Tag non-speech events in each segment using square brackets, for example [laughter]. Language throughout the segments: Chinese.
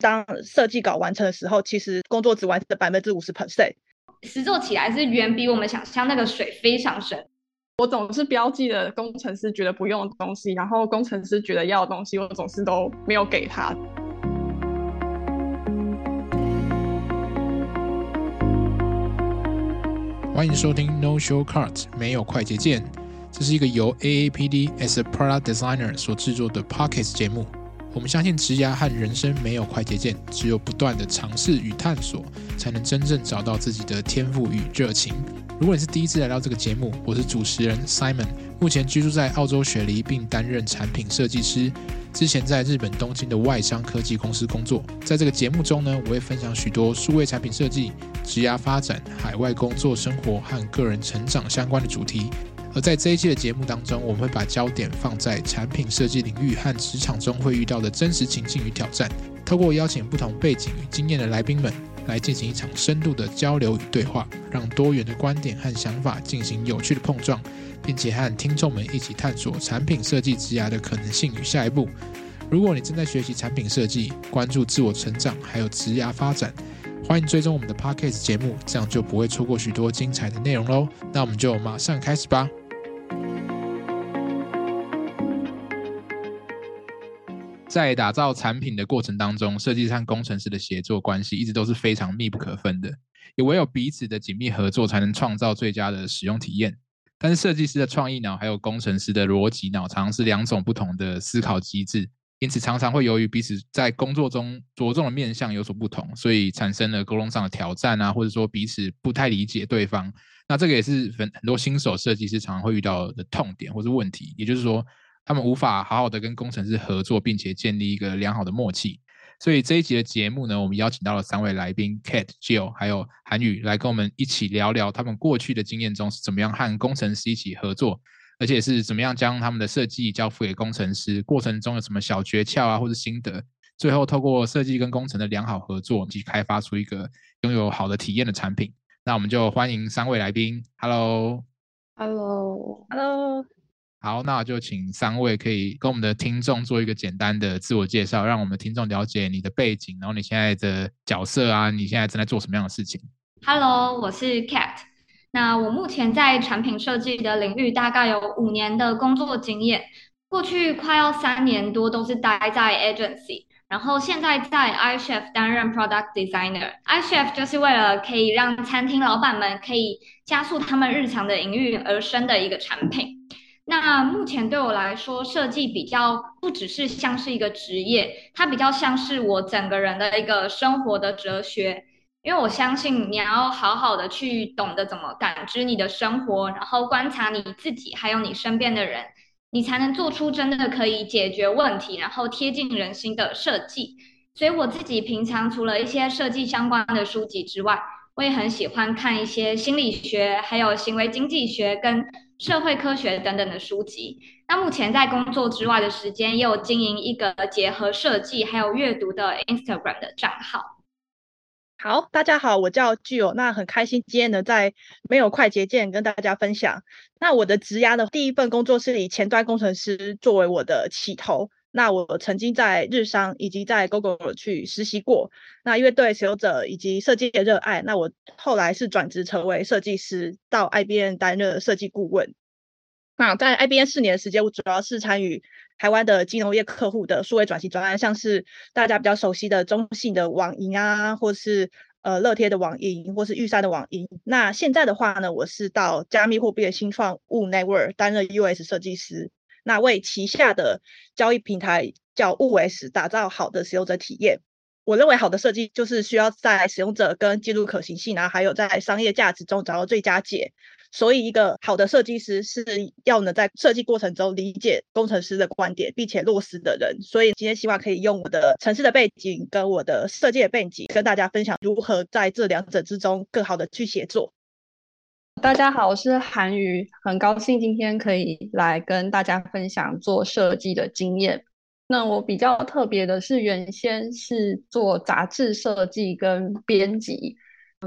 当设计稿完成的时候，其实工作只完成了百分之五十 percent。实做起来是远比我们想象那个水非常深。我总是标记了工程师觉得不用的东西，然后工程师觉得要的东西，我总是都没有给他。欢迎收听 No Shortcut，没有快捷键。这是一个由 AAPD as a Product Designer 所制作的 Pocket 节目。我们相信职涯和人生没有快捷键，只有不断的尝试与探索，才能真正找到自己的天赋与热情。如果你是第一次来到这个节目，我是主持人 Simon，目前居住在澳洲雪梨，并担任产品设计师。之前在日本东京的外商科技公司工作。在这个节目中呢，我会分享许多数位产品设计、职涯发展、海外工作生活和个人成长相关的主题。而在这一期的节目当中，我们会把焦点放在产品设计领域和职场中会遇到的真实情境与挑战，透过邀请不同背景与经验的来宾们，来进行一场深度的交流与对话，让多元的观点和想法进行有趣的碰撞，并且和听众们一起探索产品设计职涯的可能性与下一步。如果你正在学习产品设计，关注自我成长，还有职涯发展。欢迎追踪我们的 Podcast 节目，这样就不会错过许多精彩的内容喽。那我们就马上开始吧。在打造产品的过程当中，设计师和工程师的协作关系一直都是非常密不可分的。也唯有彼此的紧密合作，才能创造最佳的使用体验。但是，设计师的创意脑还有工程师的逻辑脑，常常是两种不同的思考机制。因此，常常会由于彼此在工作中着重的面向有所不同，所以产生了沟通上的挑战啊，或者说彼此不太理解对方。那这个也是很很多新手设计师常常会遇到的痛点或是问题，也就是说，他们无法好好的跟工程师合作，并且建立一个良好的默契。所以这一集的节目呢，我们邀请到了三位来宾，Kate、Jill 还有韩宇，来跟我们一起聊聊他们过去的经验中是怎么样和工程师一起合作。而且是怎么样将他们的设计交付给工程师？过程中有什么小诀窍啊，或者心得？最后透过设计跟工程的良好合作，去开发出一个拥有好的体验的产品。那我们就欢迎三位来宾。Hello，Hello，Hello。好，那就请三位可以跟我们的听众做一个简单的自我介绍，让我们听众了解你的背景，然后你现在的角色啊，你现在正在做什么样的事情？Hello，我是 Cat。那我目前在产品设计的领域大概有五年的工作经验，过去快要三年多都是待在 agency，然后现在在 iChef 担任 product designer。iChef 就是为了可以让餐厅老板们可以加速他们日常的营运而生的一个产品。那目前对我来说，设计比较不只是像是一个职业，它比较像是我整个人的一个生活的哲学。因为我相信你要好好的去懂得怎么感知你的生活，然后观察你自己，还有你身边的人，你才能做出真的可以解决问题，然后贴近人心的设计。所以我自己平常除了一些设计相关的书籍之外，我也很喜欢看一些心理学、还有行为经济学跟社会科学等等的书籍。那目前在工作之外的时间，也有经营一个结合设计还有阅读的 Instagram 的账号。好，大家好，我叫巨友那很开心今天能，在没有快捷键跟大家分享。那我的职涯的第一份工作是以前端工程师作为我的起头。那我曾经在日商以及在 Google 去实习过。那因为对使用者以及设计的热爱，那我后来是转职成为设计师，到 IBM 担任设计顾问。那在 IBM 四年的时间，我主要是参与台湾的金融业客户的数位转型专案，像是大家比较熟悉的中信的网银啊，或是呃乐天的网银，或是玉山的网银。那现在的话呢，我是到加密货币的新创物 Network 担任 US 设计师，那为旗下的交易平台叫物 S 打造好的使用者体验。我认为好的设计就是需要在使用者跟技术可行性啊，还有在商业价值中找到最佳解。所以，一个好的设计师是要能在设计过程中理解工程师的观点，并且落实的人。所以，今天希望可以用我的城市的背景跟我的设计的背景，跟大家分享如何在这两者之中更好的去协作。大家好，我是韩瑜，很高兴今天可以来跟大家分享做设计的经验。那我比较特别的是，原先是做杂志设计跟编辑。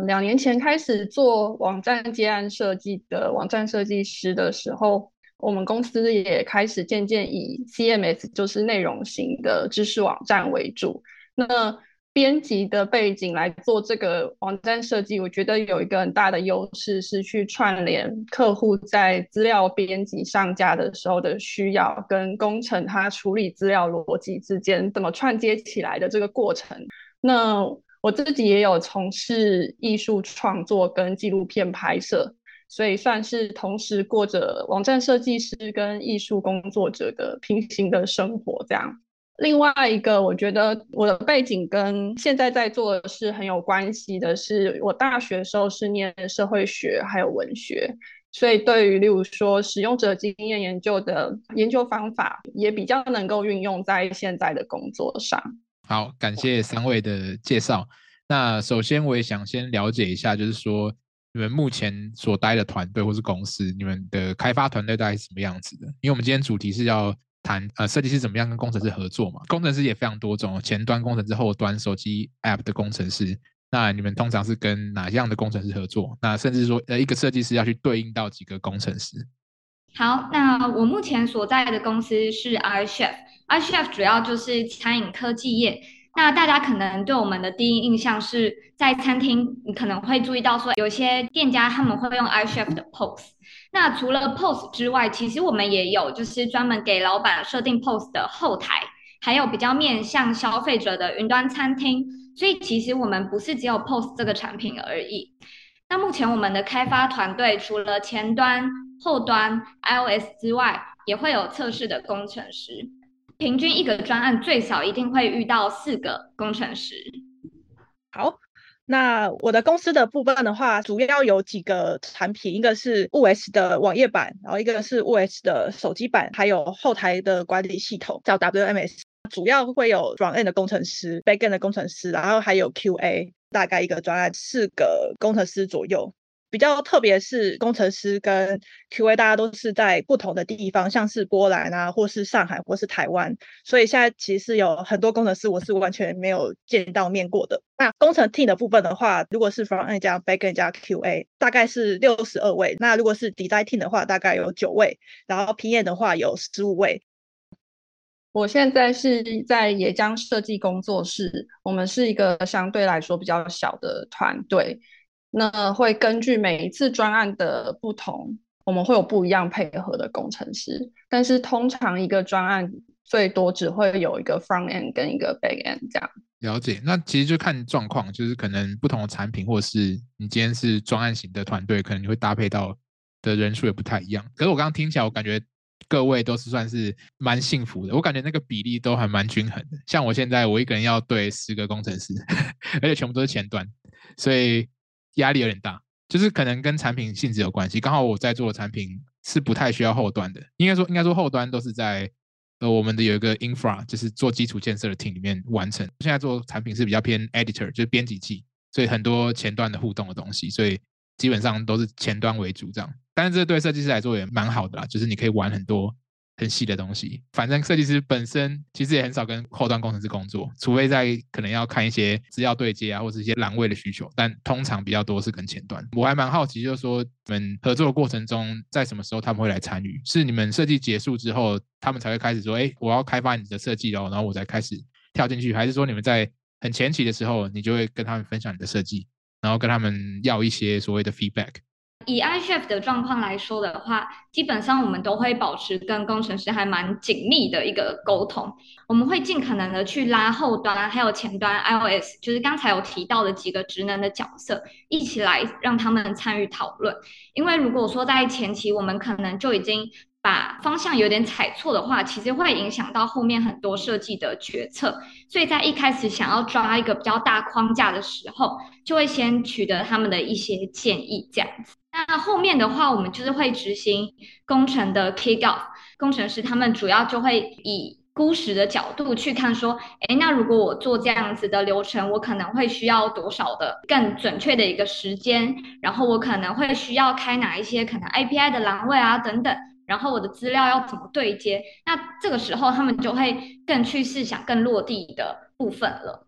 两年前开始做网站接案设计的网站设计师的时候，我们公司也开始渐渐以 CMS，就是内容型的知识网站为主。那编辑的背景来做这个网站设计，我觉得有一个很大的优势是去串联客户在资料编辑上架的时候的需要，跟工程他处理资料逻辑之间怎么串接起来的这个过程。那我自己也有从事艺术创作跟纪录片拍摄，所以算是同时过着网站设计师跟艺术工作者的平行的生活这样。另外一个，我觉得我的背景跟现在在做的事很有关系的是，我大学的时候是念社会学还有文学，所以对于例如说使用者经验研究的研究方法，也比较能够运用在现在的工作上。好，感谢三位的介绍。那首先我也想先了解一下，就是说你们目前所待的团队或是公司，你们的开发团队大概是什么样子的？因为我们今天主题是要。谈呃，设计师怎么样跟工程师合作嘛？工程师也非常多种，前端工程师、后端手机 App 的工程师。那你们通常是跟哪样的工程师合作？那甚至说，呃，一个设计师要去对应到几个工程师？好，那我目前所在的公司是 iChef，iChef 主要就是餐饮科技业。那大家可能对我们的第一印象是在餐厅，你可能会注意到说，有些店家他们会用 iChef 的 pose。那除了 pose 之外，其实我们也有就是专门给老板设定 pose 的后台，还有比较面向消费者的云端餐厅。所以其实我们不是只有 pose 这个产品而已。那目前我们的开发团队除了前端、后端 iOS 之外，也会有测试的工程师。平均一个专案最少一定会遇到四个工程师。好。那我的公司的部分的话，主要有几个产品，一个是 5S 的网页版，然后一个是 5S 的手机版，还有后台的管理系统叫 WMS。主要会有 front end 的工程师、back end 的工程师，然后还有 QA，大概一个专案四个工程师左右。比较特别是工程师跟 QA，大家都是在不同的地方，像是波兰啊，或是上海，或是台湾，所以现在其实有很多工程师我是完全没有见到面过的。那工程 team 的部分的话，如果是 front end 加 back end 加 QA，大概是六十二位。那如果是 design team 的话，大概有九位，然后 PM 的话有十五位。我现在是在野江设计工作室，我们是一个相对来说比较小的团队。那会根据每一次专案的不同，我们会有不一样配合的工程师，但是通常一个专案最多只会有一个 front end 跟一个 back end 这样。了解，那其实就看状况，就是可能不同的产品，或是你今天是专案型的团队，可能你会搭配到的人数也不太一样。可是我刚刚听起来，我感觉各位都是算是蛮幸福的，我感觉那个比例都还蛮均衡的。像我现在，我一个人要对十个工程师，[laughs] 而且全部都是前端，所以。压力有点大，就是可能跟产品性质有关系。刚好我在做的产品是不太需要后端的，应该说应该说后端都是在呃我们的有一个 infra，就是做基础建设的 team 里面完成。现在做产品是比较偏 editor，就是编辑器，所以很多前端的互动的东西，所以基本上都是前端为主这样。但是这对设计师来说也蛮好的啦，就是你可以玩很多。很细的东西，反正设计师本身其实也很少跟后端工程师工作，除非在可能要看一些资料对接啊，或者一些栏位的需求，但通常比较多是跟前端。我还蛮好奇，就是说你们合作的过程中，在什么时候他们会来参与？是你们设计结束之后，他们才会开始说，哎，我要开发你的设计哦，然后我才开始跳进去，还是说你们在很前期的时候，你就会跟他们分享你的设计，然后跟他们要一些所谓的 feedback？以 iChef 的状况来说的话，基本上我们都会保持跟工程师还蛮紧密的一个沟通。我们会尽可能的去拉后端还有前端 iOS，就是刚才有提到的几个职能的角色，一起来让他们参与讨论。因为如果说在前期我们可能就已经把方向有点踩错的话，其实会影响到后面很多设计的决策。所以在一开始想要抓一个比较大框架的时候，就会先取得他们的一些建议，这样子。那后面的话，我们就是会执行工程的 kick off，工程师他们主要就会以估时的角度去看，说，诶，那如果我做这样子的流程，我可能会需要多少的更准确的一个时间，然后我可能会需要开哪一些可能 API 的栏位啊等等，然后我的资料要怎么对接，那这个时候他们就会更去试想更落地的部分了。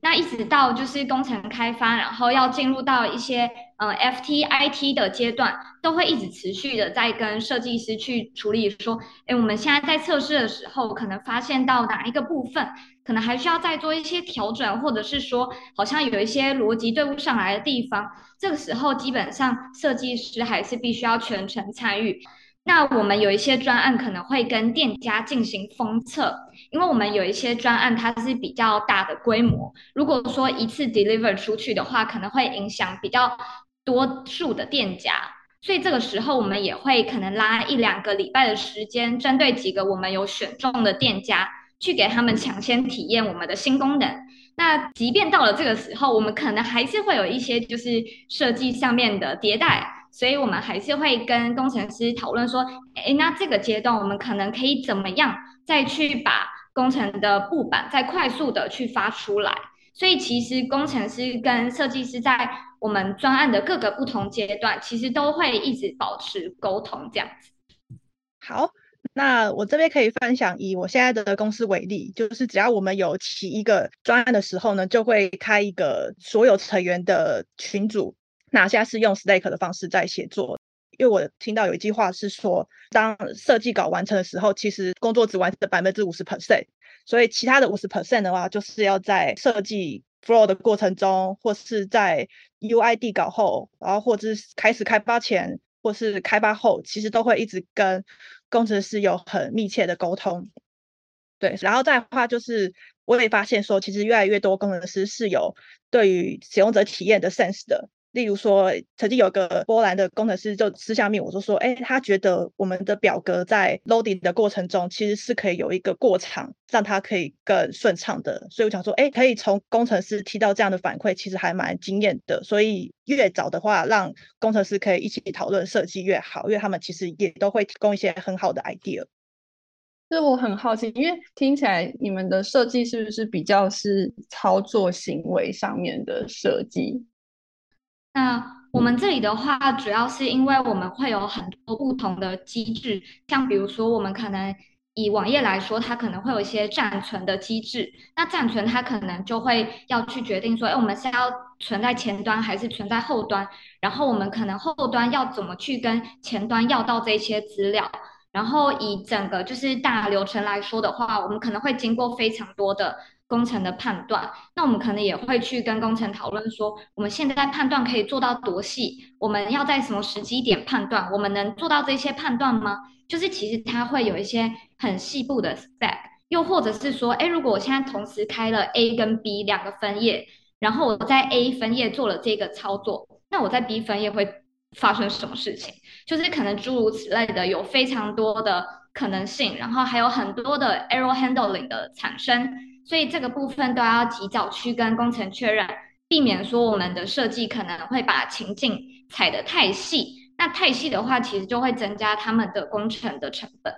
那一直到就是工程开发，然后要进入到一些呃 FT、IT 的阶段，都会一直持续的在跟设计师去处理，说，哎，我们现在在测试的时候，可能发现到哪一个部分，可能还需要再做一些调整，或者是说，好像有一些逻辑对不上来的地方，这个时候基本上设计师还是必须要全程参与。那我们有一些专案可能会跟店家进行封测，因为我们有一些专案它是比较大的规模，如果说一次 deliver 出去的话，可能会影响比较多数的店家，所以这个时候我们也会可能拉一两个礼拜的时间，针对几个我们有选中的店家，去给他们抢先体验我们的新功能。那即便到了这个时候，我们可能还是会有一些就是设计上面的迭代。所以，我们还是会跟工程师讨论说，诶，那这个阶段我们可能可以怎么样再去把工程的布板再快速的去发出来。所以，其实工程师跟设计师在我们专案的各个不同阶段，其实都会一直保持沟通这样子。好，那我这边可以分享，以我现在的公司为例，就是只要我们有起一个专案的时候呢，就会开一个所有成员的群组。那现在是用 Slack 的方式在写作，因为我听到有一句话是说，当设计稿完成的时候，其实工作只完成了百分之五十 percent，所以其他的五十 percent 的话，就是要在设计 flow 的过程中，或是在 UID 稿后，然后或者是开始开发前，或是开发后，其实都会一直跟工程师有很密切的沟通。对，然后再话就是，我也发现说，其实越来越多工程师是有对于使用者体验的 sense 的。例如说，曾经有个波兰的工程师就私下面我就说，哎，他觉得我们的表格在 loading 的过程中，其实是可以有一个过场，让他可以更顺畅的。所以我想说，哎，可以从工程师提到这样的反馈，其实还蛮惊艳的。所以越早的话，让工程师可以一起讨论设计越好，因为他们其实也都会提供一些很好的 idea。这我很好奇，因为听起来你们的设计是不是比较是操作行为上面的设计？那我们这里的话，主要是因为我们会有很多不同的机制，像比如说，我们可能以网页来说，它可能会有一些暂存的机制。那暂存它可能就会要去决定说，哎，我们是要存在前端还是存在后端？然后我们可能后端要怎么去跟前端要到这些资料？然后以整个就是大流程来说的话，我们可能会经过非常多的。工程的判断，那我们可能也会去跟工程讨论说，我们现在判断可以做到多细？我们要在什么时机点判断？我们能做到这些判断吗？就是其实它会有一些很细部的 spec，又或者是说，哎，如果我现在同时开了 A 跟 B 两个分页，然后我在 A 分页做了这个操作，那我在 B 分页会发生什么事情？就是可能诸如此类的，有非常多的可能性，然后还有很多的 error handling 的产生。所以这个部分都要及早去跟工程确认，避免说我们的设计可能会把情境踩得太细。那太细的话，其实就会增加他们的工程的成本。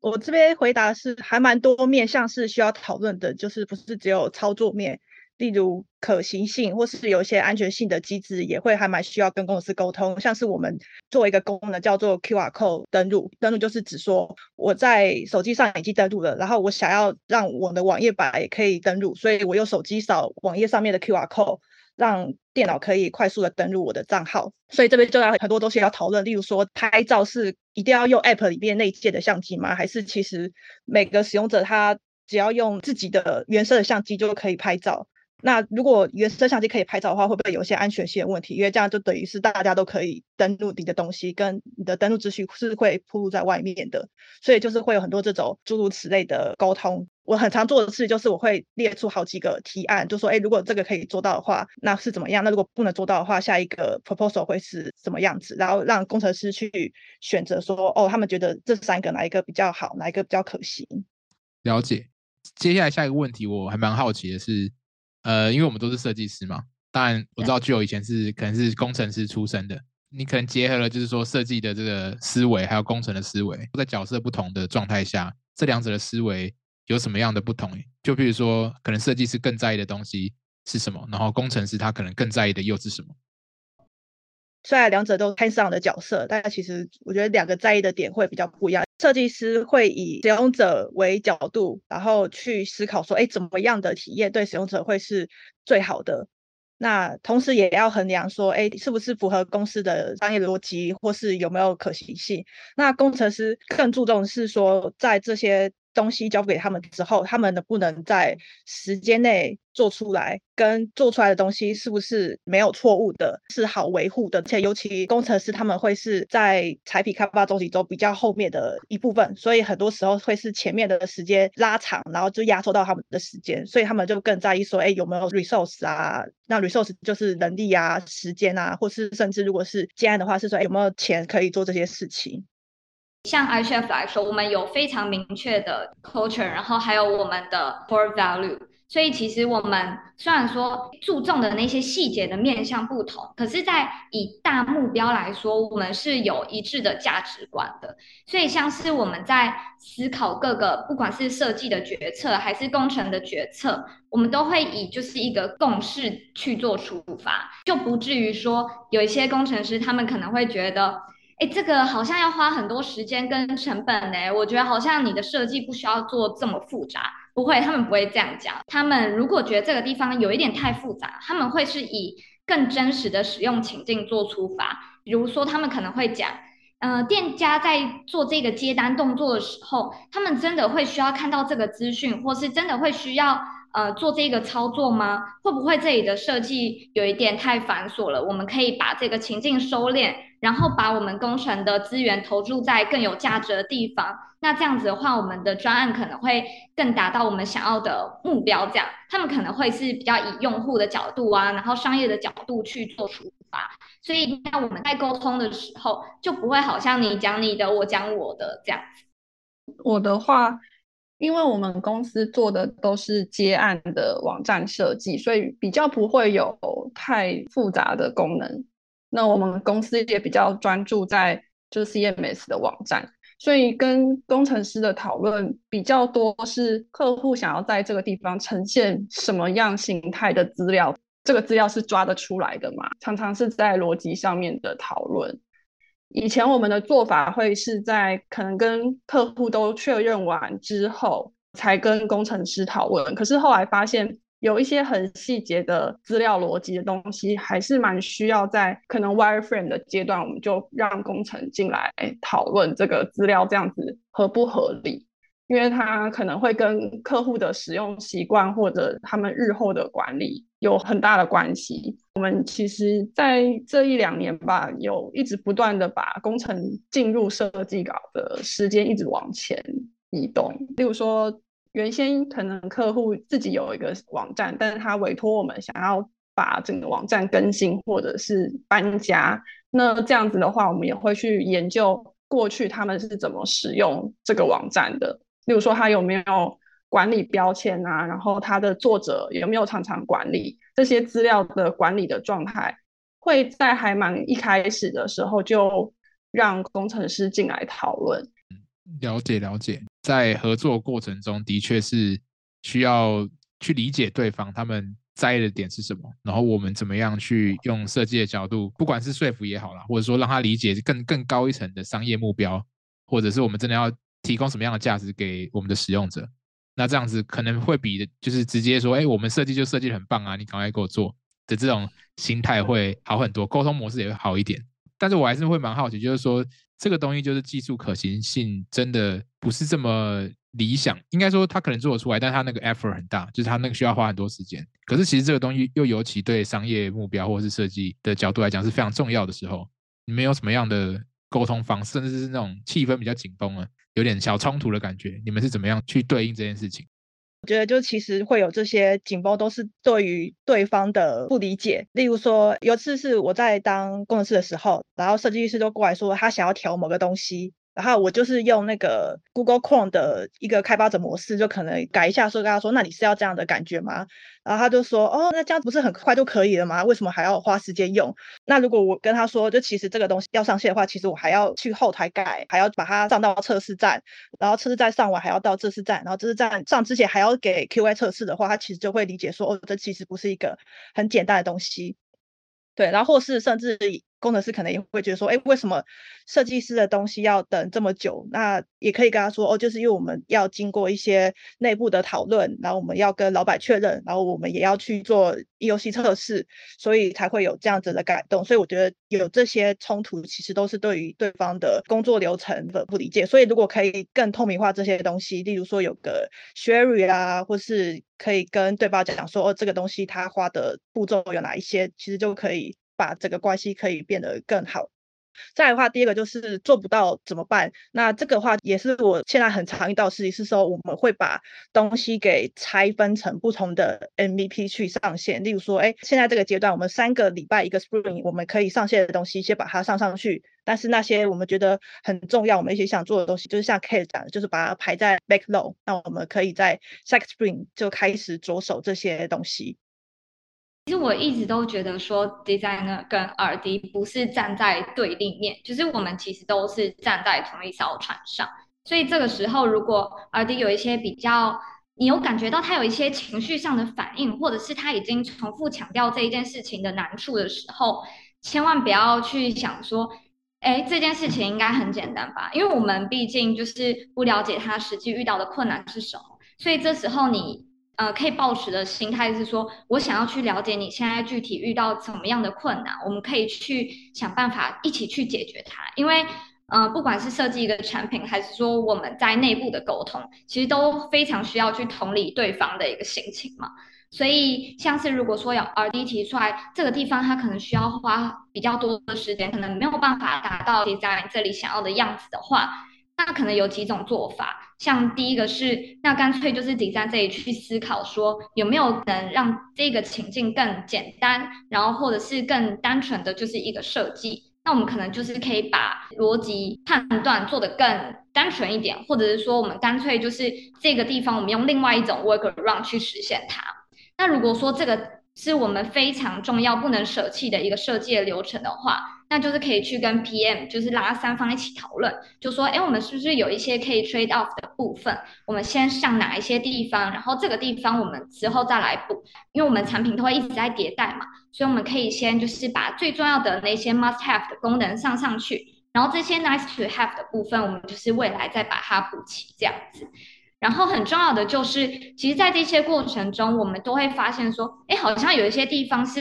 我这边回答是还蛮多面向是需要讨论的，就是不是只有操作面。例如可行性，或是有一些安全性的机制，也会还蛮需要跟公司沟通。像是我们做一个功能叫做 QR code 登录，登录就是指说我在手机上已经登录了，然后我想要让我的网页版也可以登录，所以我用手机扫网页上面的 QR code，让电脑可以快速的登录我的账号。所以这边就要很多东西要讨论，例如说拍照是一定要用 App 里面内建的相机吗？还是其实每个使用者他只要用自己的原生的相机就可以拍照？那如果原生相机可以拍照的话，会不会有一些安全性的问题？因为这样就等于是大家都可以登录你的东西，跟你的登录资讯是会暴露在外面的，所以就是会有很多这种诸如此类的沟通。我很常做的事就是我会列出好几个提案，就说，哎，如果这个可以做到的话，那是怎么样？那如果不能做到的话，下一个 proposal 会是什么样子？然后让工程师去选择说，哦，他们觉得这三个哪一个比较好，哪一个比较可行？了解。接下来下一个问题，我还蛮好奇的是。呃，因为我们都是设计师嘛，当然我知道 Jill 以前是可能是工程师出身的，你可能结合了就是说设计的这个思维，还有工程的思维，在角色不同的状态下，这两者的思维有什么样的不同？就比如说，可能设计师更在意的东西是什么，然后工程师他可能更在意的又是什么？虽然两者都 hands-on 的角色，但其实我觉得两个在意的点会比较不一样。设计师会以使用者为角度，然后去思考说，哎，怎么样的体验对使用者会是最好的？那同时也要衡量说，哎，是不是符合公司的商业逻辑，或是有没有可行性？那工程师更注重是说，在这些。东西交给他们之后，他们能不能在时间内做出来？跟做出来的东西是不是没有错误的，是好维护的？而且尤其工程师他们会是在产品开发周期中比较后面的一部分，所以很多时候会是前面的时间拉长，然后就压缩到他们的时间，所以他们就更在意说，哎，有没有 resource 啊？那 resource 就是能力啊、时间啊，或是甚至如果是接案的话，是说，哎，有没有钱可以做这些事情？像 iChef 来说，我们有非常明确的 culture，然后还有我们的 core value。所以其实我们虽然说注重的那些细节的面向不同，可是，在以大目标来说，我们是有一致的价值观的。所以像是我们在思考各个，不管是设计的决策还是工程的决策，我们都会以就是一个共识去做出发，就不至于说有一些工程师他们可能会觉得。哎，这个好像要花很多时间跟成本呢。我觉得好像你的设计不需要做这么复杂，不会，他们不会这样讲。他们如果觉得这个地方有一点太复杂，他们会是以更真实的使用情境做出发。比如说，他们可能会讲，呃，店家在做这个接单动作的时候，他们真的会需要看到这个资讯，或是真的会需要。呃，做这个操作吗？会不会这里的设计有一点太繁琐了？我们可以把这个情境收敛，然后把我们工程的资源投注在更有价值的地方。那这样子的话，我们的专案可能会更达到我们想要的目标。这样，他们可能会是比较以用户的角度啊，然后商业的角度去做出发。所以，那我们在沟通的时候，就不会好像你讲你的，我讲我的这样子。我的话。因为我们公司做的都是接案的网站设计，所以比较不会有太复杂的功能。那我们公司也比较专注在就是 CMS 的网站，所以跟工程师的讨论比较多是客户想要在这个地方呈现什么样形态的资料，这个资料是抓得出来的嘛？常常是在逻辑上面的讨论。以前我们的做法会是在可能跟客户都确认完之后，才跟工程师讨论。可是后来发现有一些很细节的资料逻辑的东西，还是蛮需要在可能 wireframe 的阶段，我们就让工程进来讨论这个资料这样子合不合理，因为他可能会跟客户的使用习惯或者他们日后的管理有很大的关系。我们其实，在这一两年吧，有一直不断的把工程进入设计稿的时间一直往前移动。例如说，原先可能客户自己有一个网站，但是他委托我们想要把整个网站更新或者是搬家，那这样子的话，我们也会去研究过去他们是怎么使用这个网站的。例如说，他有没有管理标签啊，然后他的作者有没有常常管理这些资料的管理的状态，会在还蛮一开始的时候就让工程师进来讨论。了解了解，在合作过程中的确是需要去理解对方他们在意的点是什么，然后我们怎么样去用设计的角度，不管是说服也好啦，或者说让他理解更更高一层的商业目标，或者是我们真的要提供什么样的价值给我们的使用者。那这样子可能会比就是直接说，哎，我们设计就设计得很棒啊，你赶快给我做的这种心态会好很多，沟通模式也会好一点。但是我还是会蛮好奇，就是说这个东西就是技术可行性真的不是这么理想，应该说它可能做得出来，但它那个 effort 很大，就是它那个需要花很多时间。可是其实这个东西又尤其对商业目标或者是设计的角度来讲是非常重要的时候，你们有什么样的沟通方式，甚至是那种气氛比较紧绷啊？有点小冲突的感觉，你们是怎么样去对应这件事情？觉得就其实会有这些紧绷，都是对于对方的不理解。例如说，有一次是我在当工程师的时候，然后设计师就过来说他想要调某个东西。然后我就是用那个 Google Chrome 的一个开发者模式，就可能改一下，说跟他说，那你是要这样的感觉吗？然后他就说，哦，那这样不是很快就可以了吗？为什么还要花时间用？那如果我跟他说，就其实这个东西要上线的话，其实我还要去后台改，还要把它上到测试站，然后测试站上完还要到测试站，然后测试站上之前还要给 QA 测试的话，他其实就会理解说，哦，这其实不是一个很简单的东西。对，然后或是甚至工程师可能也会觉得说，哎，为什么设计师的东西要等这么久？那也可以跟他说，哦，就是因为我们要经过一些内部的讨论，然后我们要跟老板确认，然后我们也要去做 EOC 测试，所以才会有这样子的改动。所以我觉得有这些冲突，其实都是对于对方的工作流程的不理解。所以如果可以更透明化这些东西，例如说有个 Sherry 啊，或是可以跟对方讲说，哦，这个东西他花的步骤有哪一些，其实就可以把这个关系可以变得更好。再的话，第二个就是做不到怎么办？那这个话也是我现在很常遇到的事情，是说我们会把东西给拆分成不同的 MVP 去上线。例如说，哎，现在这个阶段我们三个礼拜一个 Spring，我们可以上线的东西先把它上上去。但是那些我们觉得很重要，我们一起想做的东西，就是像 Kate 讲的，就是把它排在 Backlog。那我们可以在下个 Spring 就开始着手这些东西。其实我一直都觉得说，designer 跟 RD 不是站在对立面，就是我们其实都是站在同一艘船上。所以这个时候，如果 RD 有一些比较，你有感觉到他有一些情绪上的反应，或者是他已经重复强调这一件事情的难处的时候，千万不要去想说，哎，这件事情应该很简单吧？因为我们毕竟就是不了解他实际遇到的困难是什么，所以这时候你。呃，可以抱持的心态是说，我想要去了解你现在具体遇到怎么样的困难，我们可以去想办法一起去解决它。因为，呃，不管是设计一个产品，还是说我们在内部的沟通，其实都非常需要去同理对方的一个心情嘛。所以，像是如果说有 RD 提出来这个地方，他可能需要花比较多的时间，可能没有办法达到 design 这里想要的样子的话。那可能有几种做法，像第一个是，那干脆就是第三这里去思考说，有没有能让这个情境更简单，然后或者是更单纯的就是一个设计。那我们可能就是可以把逻辑判断做得更单纯一点，或者是说我们干脆就是这个地方我们用另外一种 workaround 去实现它。那如果说这个是我们非常重要不能舍弃的一个设计的流程的话。那就是可以去跟 PM，就是拉三方一起讨论，就说，哎，我们是不是有一些可以 trade off 的部分？我们先上哪一些地方，然后这个地方我们之后再来补，因为我们产品都会一直在迭代嘛，所以我们可以先就是把最重要的那些 must have 的功能上上去，然后这些 nice to have 的部分，我们就是未来再把它补齐这样子。然后很重要的就是，其实，在这些过程中，我们都会发现说，哎，好像有一些地方是。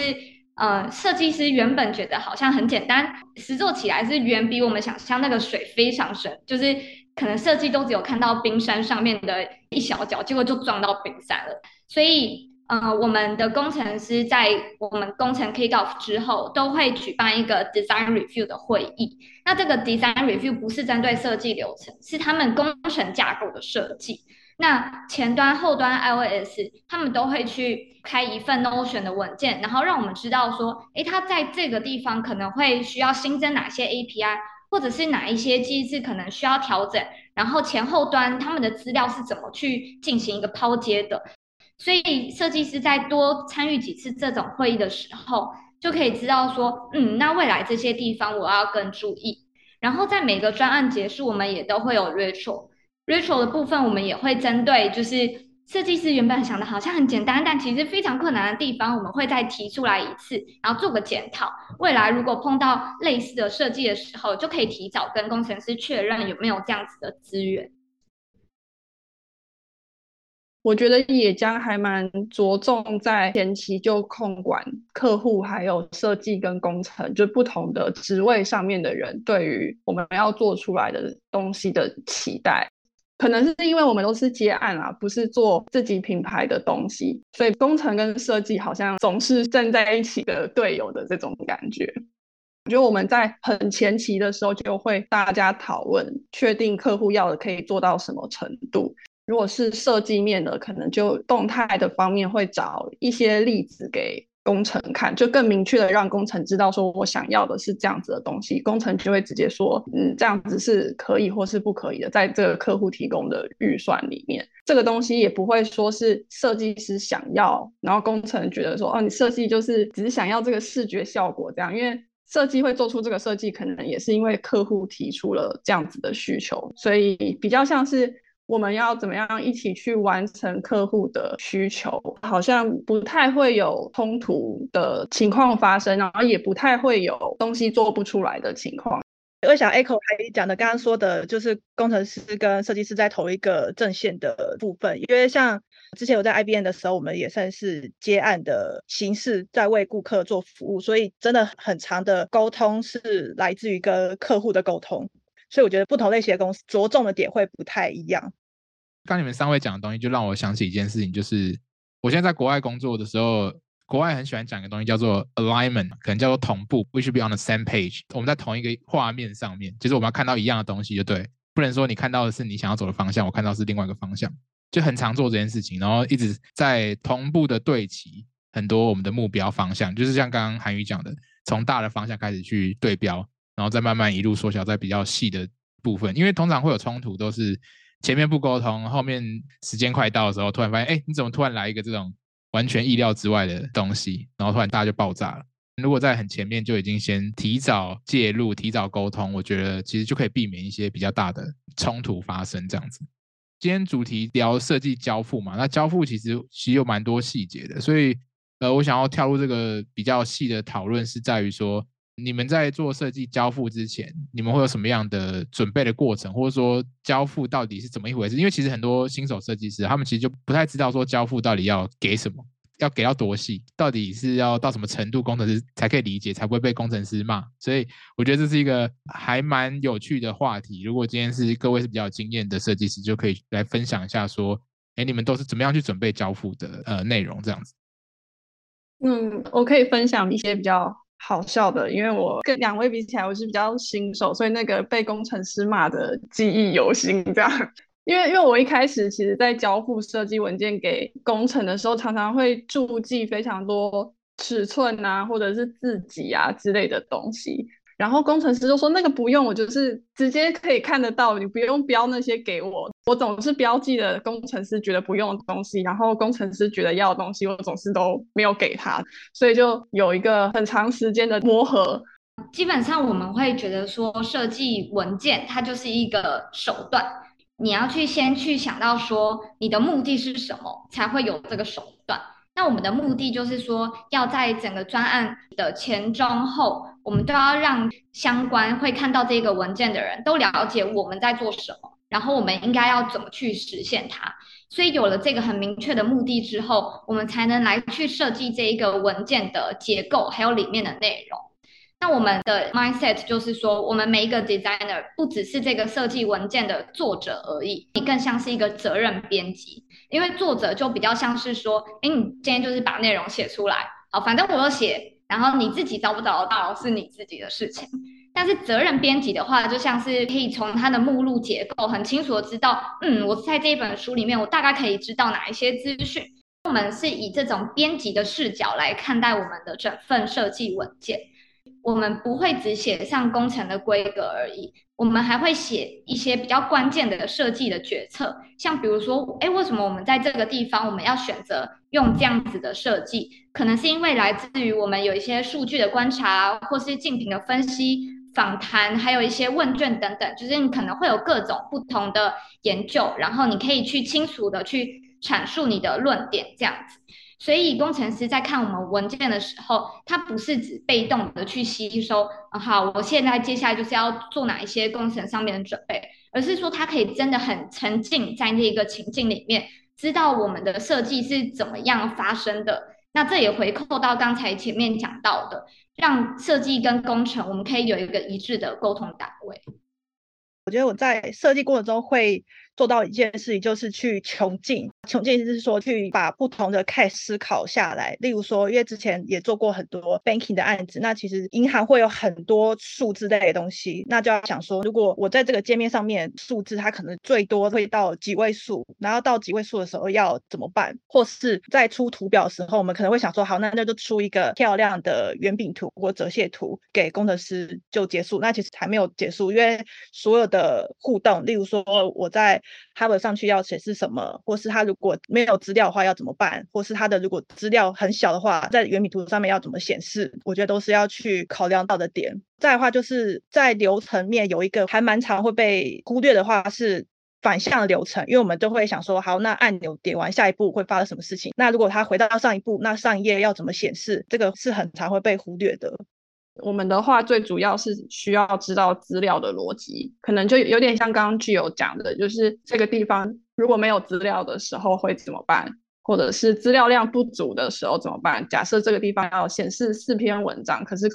呃，设计师原本觉得好像很简单，实做起来是远比我们想象那个水非常深，就是可能设计都只有看到冰山上面的一小角，结果就撞到冰山了。所以，呃，我们的工程师在我们工程 kick off 之后，都会举办一个 design review 的会议。那这个 design review 不是针对设计流程，是他们工程架构的设计。那前端、后端 iOS 他们都会去开一份 Notion 的文件，然后让我们知道说，诶，它在这个地方可能会需要新增哪些 API，或者是哪一些机制可能需要调整，然后前后端他们的资料是怎么去进行一个抛接的。所以设计师在多参与几次这种会议的时候，就可以知道说，嗯，那未来这些地方我要更注意。然后在每个专案结束，我们也都会有 retro。Retro 的部分，我们也会针对，就是设计师原本想的好像很简单，但其实非常困难的地方，我们会再提出来一次，然后做个检讨。未来如果碰到类似的设计的时候，就可以提早跟工程师确认有没有这样子的资源。我觉得也将还蛮着重在前期就控管客户，还有设计跟工程，就不同的职位上面的人对于我们要做出来的东西的期待。可能是因为我们都是接案啊，不是做自己品牌的东西，所以工程跟设计好像总是站在一起的队友的这种感觉。我觉得我们在很前期的时候就会大家讨论，确定客户要的可以做到什么程度。如果是设计面的，可能就动态的方面会找一些例子给。工程看，就更明确的让工程知道说，我想要的是这样子的东西，工程就会直接说，嗯，这样子是可以或是不可以的，在这个客户提供的预算里面，这个东西也不会说是设计师想要，然后工程觉得说，哦，你设计就是只是想要这个视觉效果这样，因为设计会做出这个设计，可能也是因为客户提出了这样子的需求，所以比较像是我们要怎么样一起去完成客户的需求，好像不太会有冲突的情况发生，然后也不太会有东西做不出来的情况。我想 echo 还讲的刚刚说的，就是工程师跟设计师在同一个阵线的部分，因为像之前我在 IBM 的时候，我们也算是接案的形式，在为顾客做服务，所以真的很长的沟通是来自于跟客户的沟通，所以我觉得不同类型的公司着重的点会不太一样。刚你们三位讲的东西，就让我想起一件事情，就是我现在在国外工作的时候。国外很喜欢讲一个东西叫做 alignment，可能叫做同步，we should be on the same page。我们在同一个画面上面，就是我们要看到一样的东西，就对，不能说你看到的是你想要走的方向，我看到是另外一个方向，就很常做这件事情，然后一直在同步的对齐很多我们的目标方向，就是像刚刚韩瑜讲的，从大的方向开始去对标，然后再慢慢一路缩小在比较细的部分，因为通常会有冲突，都是前面不沟通，后面时间快到的时候，突然发现，哎，你怎么突然来一个这种。完全意料之外的东西，然后突然大家就爆炸了。如果在很前面就已经先提早介入、提早沟通，我觉得其实就可以避免一些比较大的冲突发生。这样子，今天主题聊设计交付嘛，那交付其实其实有蛮多细节的，所以呃，我想要跳入这个比较细的讨论，是在于说。你们在做设计交付之前，你们会有什么样的准备的过程，或者说交付到底是怎么一回事？因为其实很多新手设计师，他们其实就不太知道说交付到底要给什么，要给到多细，到底是要到什么程度，工程师才可以理解，才不会被工程师骂。所以我觉得这是一个还蛮有趣的话题。如果今天是各位是比较有经验的设计师，就可以来分享一下说，哎，你们都是怎么样去准备交付的呃内容这样子。嗯，我可以分享一些比较。好笑的，因为我跟两位比起来，我是比较新手，所以那个被工程师骂的记忆犹新。这样，[laughs] 因为因为我一开始其实在交付设计文件给工程的时候，常常会注记非常多尺寸啊，或者是字迹啊之类的东西。然后工程师就说那个不用，我就是直接可以看得到，你不用标那些给我。我总是标记了工程师觉得不用的东西，然后工程师觉得要的东西，我总是都没有给他，所以就有一个很长时间的磨合。基本上我们会觉得说，设计文件它就是一个手段，你要去先去想到说你的目的是什么，才会有这个手段。那我们的目的就是说，要在整个专案的前中后，我们都要让相关会看到这个文件的人都了解我们在做什么，然后我们应该要怎么去实现它。所以有了这个很明确的目的之后，我们才能来去设计这一个文件的结构，还有里面的内容。那我们的 mindset 就是说，我们每一个 designer 不只是这个设计文件的作者而已，你更像是一个责任编辑。因为作者就比较像是说，哎，你今天就是把内容写出来，好，反正我都写，然后你自己找不找得到是你自己的事情。但是责任编辑的话，就像是可以从它的目录结构很清楚的知道，嗯，我在这一本书里面，我大概可以知道哪一些资讯。我们是以这种编辑的视角来看待我们的整份设计文件。我们不会只写上工程的规格而已，我们还会写一些比较关键的设计的决策，像比如说，哎，为什么我们在这个地方我们要选择用这样子的设计？可能是因为来自于我们有一些数据的观察，或是竞品的分析、访谈，还有一些问卷等等，就是你可能会有各种不同的研究，然后你可以去清楚的去阐述你的论点，这样子。所以工程师在看我们文件的时候，他不是只被动的去吸收，好，我现在接下来就是要做哪一些工程上面的准备，而是说他可以真的很沉浸在那个情境里面，知道我们的设计是怎么样发生的。那这也回扣到刚才前面讲到的，让设计跟工程我们可以有一个一致的沟通单位。我觉得我在设计过程中会。做到一件事情，就是去穷尽，穷尽就是说去把不同的 case 思考下来。例如说，因为之前也做过很多 banking 的案子，那其实银行会有很多数字类的东西，那就要想说，如果我在这个界面上面数字它可能最多会到几位数，然后到几位数的时候要怎么办？或是在出图表的时候，我们可能会想说，好，那那就出一个漂亮的圆饼图或折线图给工程师就结束。那其实还没有结束，因为所有的互动，例如说我在 Hub 上去要显示什么，或是他如果没有资料的话要怎么办，或是他的如果资料很小的话，在圆饼图上面要怎么显示，我觉得都是要去考量到的点。再的话，就是在流程面有一个还蛮常会被忽略的话是反向流程，因为我们都会想说，好，那按钮点完下一步会发生什么事情？那如果他回到上一步，那上一页要怎么显示？这个是很常会被忽略的。我们的话最主要是需要知道资料的逻辑，可能就有点像刚刚具有讲的，就是这个地方如果没有资料的时候会怎么办？或者是资料量不足的时候怎么办？假设这个地方要显示四篇文章，可是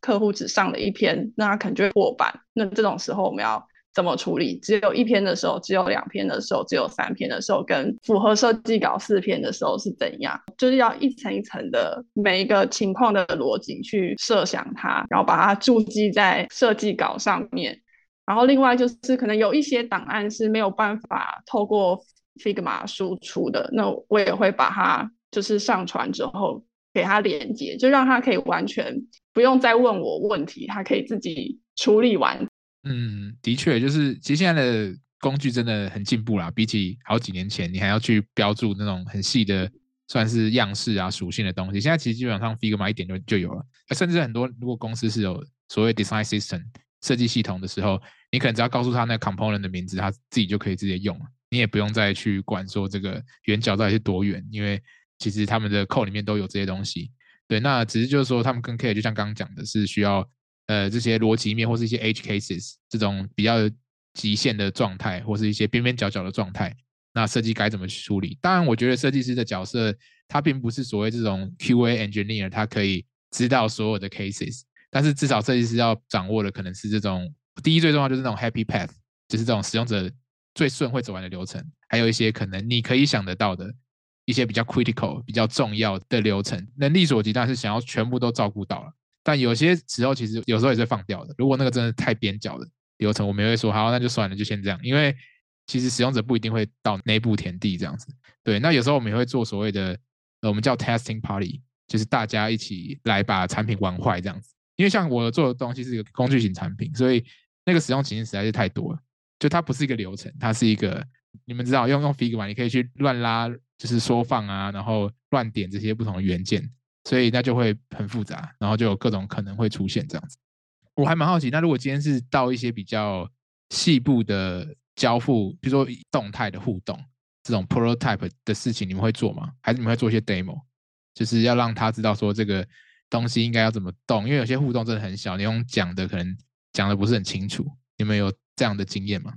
客户只上了一篇，那他可能就会过版。那这种时候我们要怎么处理？只有一篇的时候，只有两篇的时候，只有三篇的时候，跟符合设计稿四篇的时候是怎样？就是要一层一层的每一个情况的逻辑去设想它，然后把它注记在设计稿上面。然后另外就是可能有一些档案是没有办法透过 Figma 输出的，那我也会把它就是上传之后给它连接，就让它可以完全不用再问我问题，它可以自己处理完。嗯，的确，就是其实现在的工具真的很进步啦。比起好几年前，你还要去标注那种很细的，算是样式啊、属性的东西，现在其实基本上 Figma 一点就就有了。甚至很多如果公司是有所谓 design system 设计系统的时候，你可能只要告诉他那 component 的名字，他自己就可以直接用了，你也不用再去管说这个圆角到底是多远，因为其实他们的库里面都有这些东西。对，那只是就是说他们更 care，就像刚刚讲的是需要。呃，这些逻辑面或是一些 edge cases 这种比较极限的状态，或是一些边边角角的状态，那设计该怎么去处理？当然，我觉得设计师的角色，他并不是所谓这种 QA engineer，他可以知道所有的 cases，但是至少设计师要掌握的可能是这种第一最重要就是那种 happy path，就是这种使用者最顺会走完的流程，还有一些可能你可以想得到的一些比较 critical、比较重要的流程，能力所及，但是想要全部都照顾到了。但有些时候，其实有时候也是放掉的。如果那个真的太边角的流程，我们也会说好，那就算了，就先这样。因为其实使用者不一定会到内部田地这样子。对，那有时候我们也会做所谓的，呃，我们叫 testing party，就是大家一起来把产品玩坏这样子。因为像我做的东西是一个工具型产品，所以那个使用情境实在是太多了。就它不是一个流程，它是一个你们知道用用 Figma，你可以去乱拉，就是缩放啊，然后乱点这些不同的元件。所以那就会很复杂，然后就有各种可能会出现这样子。我还蛮好奇，那如果今天是到一些比较细部的交付，比如说动态的互动这种 prototype 的事情，你们会做吗？还是你们会做一些 demo，就是要让他知道说这个东西应该要怎么动？因为有些互动真的很小，你用讲的可能讲的不是很清楚。你们有这样的经验吗？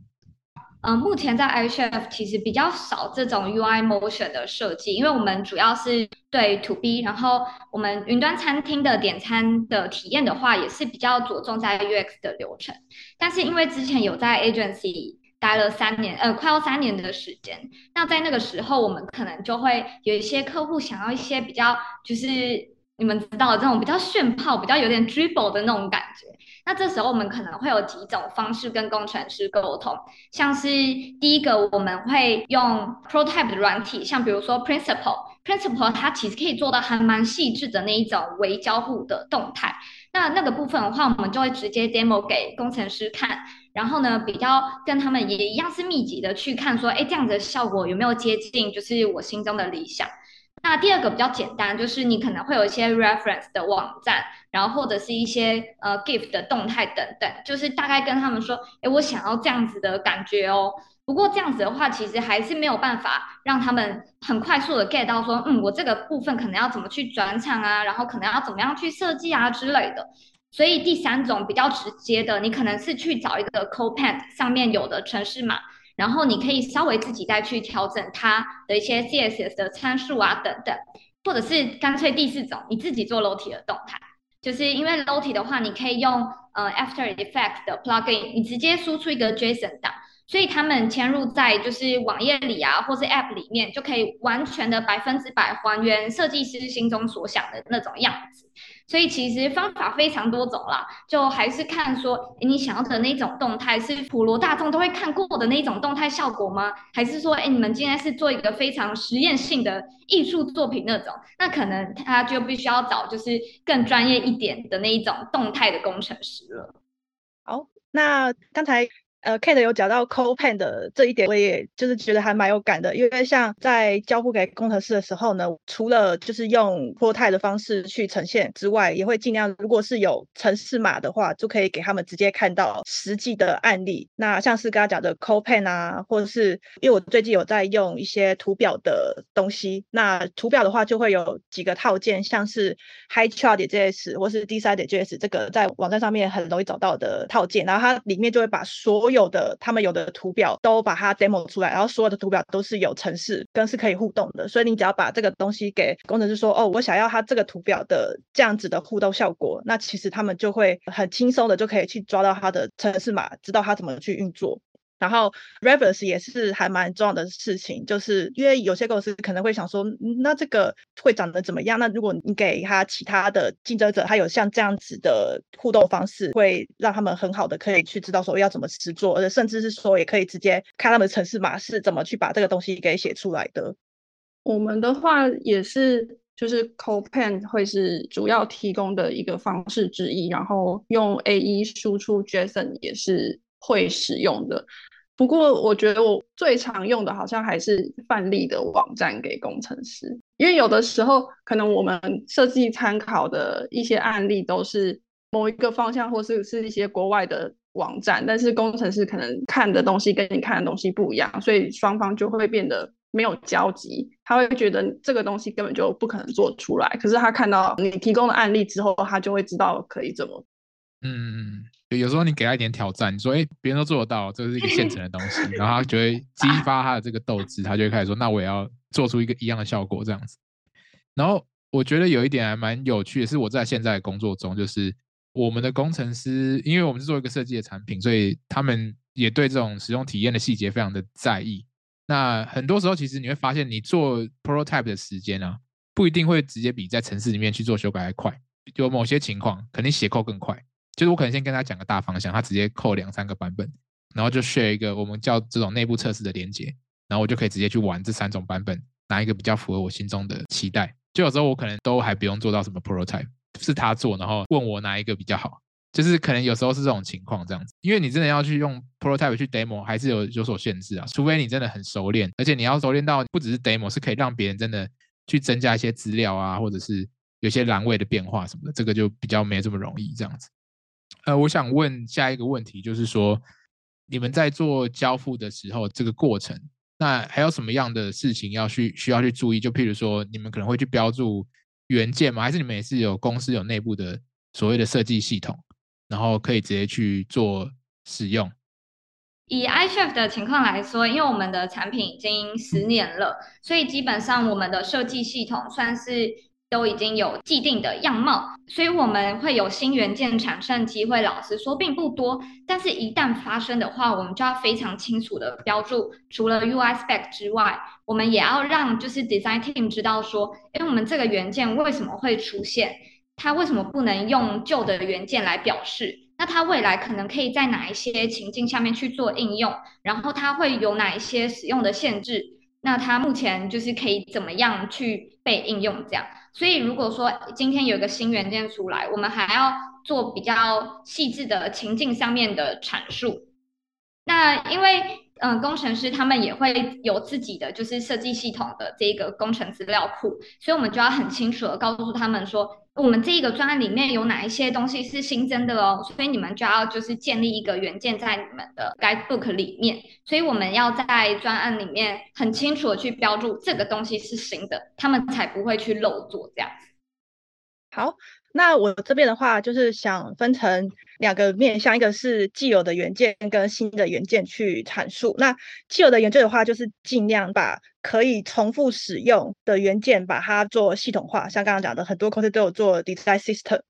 嗯，目前在 iChef 其实比较少这种 UI motion 的设计，因为我们主要是对 To B，然后我们云端餐厅的点餐的体验的话，也是比较着重在 UX 的流程。但是因为之前有在 agency 待了三年，呃，快要三年的时间，那在那个时候，我们可能就会有一些客户想要一些比较，就是你们知道这种比较炫炮、比较有点 dribble 的那种感觉。那这时候我们可能会有几种方式跟工程师沟通，像是第一个我们会用 prototype 的软体，像比如说 Principle，Principle 它其实可以做到还蛮细致的那一种微交互的动态。那那个部分的话，我们就会直接 demo 给工程师看，然后呢，比较跟他们也一样是密集的去看说，哎，这样子的效果有没有接近就是我心中的理想。那第二个比较简单，就是你可能会有一些 reference 的网站，然后或者是一些呃 gift 的动态等等，就是大概跟他们说，诶，我想要这样子的感觉哦。不过这样子的话，其实还是没有办法让他们很快速的 get 到说，嗯，我这个部分可能要怎么去转场啊，然后可能要怎么样去设计啊之类的。所以第三种比较直接的，你可能是去找一个 Copan 上面有的程式码。然后你可以稍微自己再去调整它的一些 CSS 的参数啊等等，或者是干脆第四种，你自己做 Lottie 的动态，就是因为 Lottie 的话，你可以用呃 After Effects 的 plugin，你直接输出一个 JSON 档，所以他们嵌入在就是网页里啊，或是 App 里面，就可以完全的百分之百还原设计师心中所想的那种样子。所以其实方法非常多种啦，就还是看说，诶，你想要的那种动态是普罗大众都会看过的那种动态效果吗？还是说，诶，你们今天是做一个非常实验性的艺术作品那种？那可能他就必须要找就是更专业一点的那一种动态的工程师了。好，那刚才呃，Kate 有讲到 c o p e n 的这一点，我也就是觉得还蛮有感的，因为像在交付给工程师的时候呢，除了就是用 PPT 的方式去呈现之外，也会尽量如果是有程式码的话，就可以给他们直接看到实际的案例。那像是刚刚讲的 c o p e n 啊，或者是因为我最近有在用一些图表的东西，那图表的话就会有几个套件，像是 HighChart.js 或是 Design.js 这个在网站上面很容易找到的套件，然后它里面就会把所有有的他们有的图表都把它 demo 出来，然后所有的图表都是有城市跟是可以互动的，所以你只要把这个东西给工程师说，哦，我想要它这个图表的这样子的互动效果，那其实他们就会很轻松的就可以去抓到它的城市码，知道它怎么去运作。然后 reference 也是还蛮重要的事情，就是因为有些公司可能会想说，那这个会长得怎么样？那如果你给他其他的竞争者，他有像这样子的互动方式，会让他们很好的可以去知道说要怎么实做，而甚至是说也可以直接看他们的程式码是怎么去把这个东西给写出来的。我们的话也是，就是 copen 会是主要提供的一个方式之一，然后用 AE 输出 JSON 也是会使用的。不过，我觉得我最常用的好像还是范例的网站给工程师，因为有的时候可能我们设计参考的一些案例都是某一个方向，或是是一些国外的网站，但是工程师可能看的东西跟你看的东西不一样，所以双方就会变得没有交集。他会觉得这个东西根本就不可能做出来，可是他看到你提供的案例之后，他就会知道可以怎么。嗯。有时候你给他一点挑战，你说：“哎，别人都做得到，这是一个现成的东西。”然后他就会 [laughs] 激发他的这个斗志，他就会开始说：“那我也要做出一个一样的效果，这样子。”然后我觉得有一点还蛮有趣的是，我在现在的工作中，就是我们的工程师，因为我们是做一个设计的产品，所以他们也对这种使用体验的细节非常的在意。那很多时候，其实你会发现，你做 prototype 的时间啊，不一定会直接比在城市里面去做修改还快。有某些情况，肯定写 code 更快。就是我可能先跟他讲个大方向，他直接扣两三个版本，然后就 share 一个我们叫这种内部测试的连接，然后我就可以直接去玩这三种版本，哪一个比较符合我心中的期待。就有时候我可能都还不用做到什么 prototype，是他做，然后问我哪一个比较好。就是可能有时候是这种情况这样子，因为你真的要去用 prototype 去 demo，还是有有所限制啊。除非你真的很熟练，而且你要熟练到不只是 demo，是可以让别人真的去增加一些资料啊，或者是有些栏位的变化什么的，这个就比较没这么容易这样子。呃，我想问下一个问题，就是说，你们在做交付的时候，这个过程，那还有什么样的事情要去需要去注意？就譬如说，你们可能会去标注原件吗？还是你们也是有公司有内部的所谓的设计系统，然后可以直接去做使用？以 iChef 的情况来说，因为我们的产品已经十年了，所以基本上我们的设计系统算是。都已经有既定的样貌，所以我们会有新元件产生机会。老实说并不多，但是一旦发生的话，我们就要非常清楚的标注。除了 UI spec 之外，我们也要让就是 design team 知道说，诶，我们这个元件为什么会出现？它为什么不能用旧的元件来表示？那它未来可能可以在哪一些情境下面去做应用？然后它会有哪一些使用的限制？那它目前就是可以怎么样去被应用这样，所以如果说今天有一个新元件出来，我们还要做比较细致的情境上面的阐述。那因为嗯、工程师他们也会有自己的就是设计系统的这个工程资料库，所以我们就要很清楚的告诉他们说。我们这一个专案里面有哪一些东西是新增的哦？所以你们就要就是建立一个原件在你们的 guidebook 里面。所以我们要在专案里面很清楚的去标注这个东西是新的，他们才不会去漏做这样子。好。那我这边的话，就是想分成两个面向，一个是既有的元件跟新的元件去阐述。那既有的元件的话，就是尽量把可以重复使用的元件把它做系统化。像刚刚讲的，很多公司都有做 design system。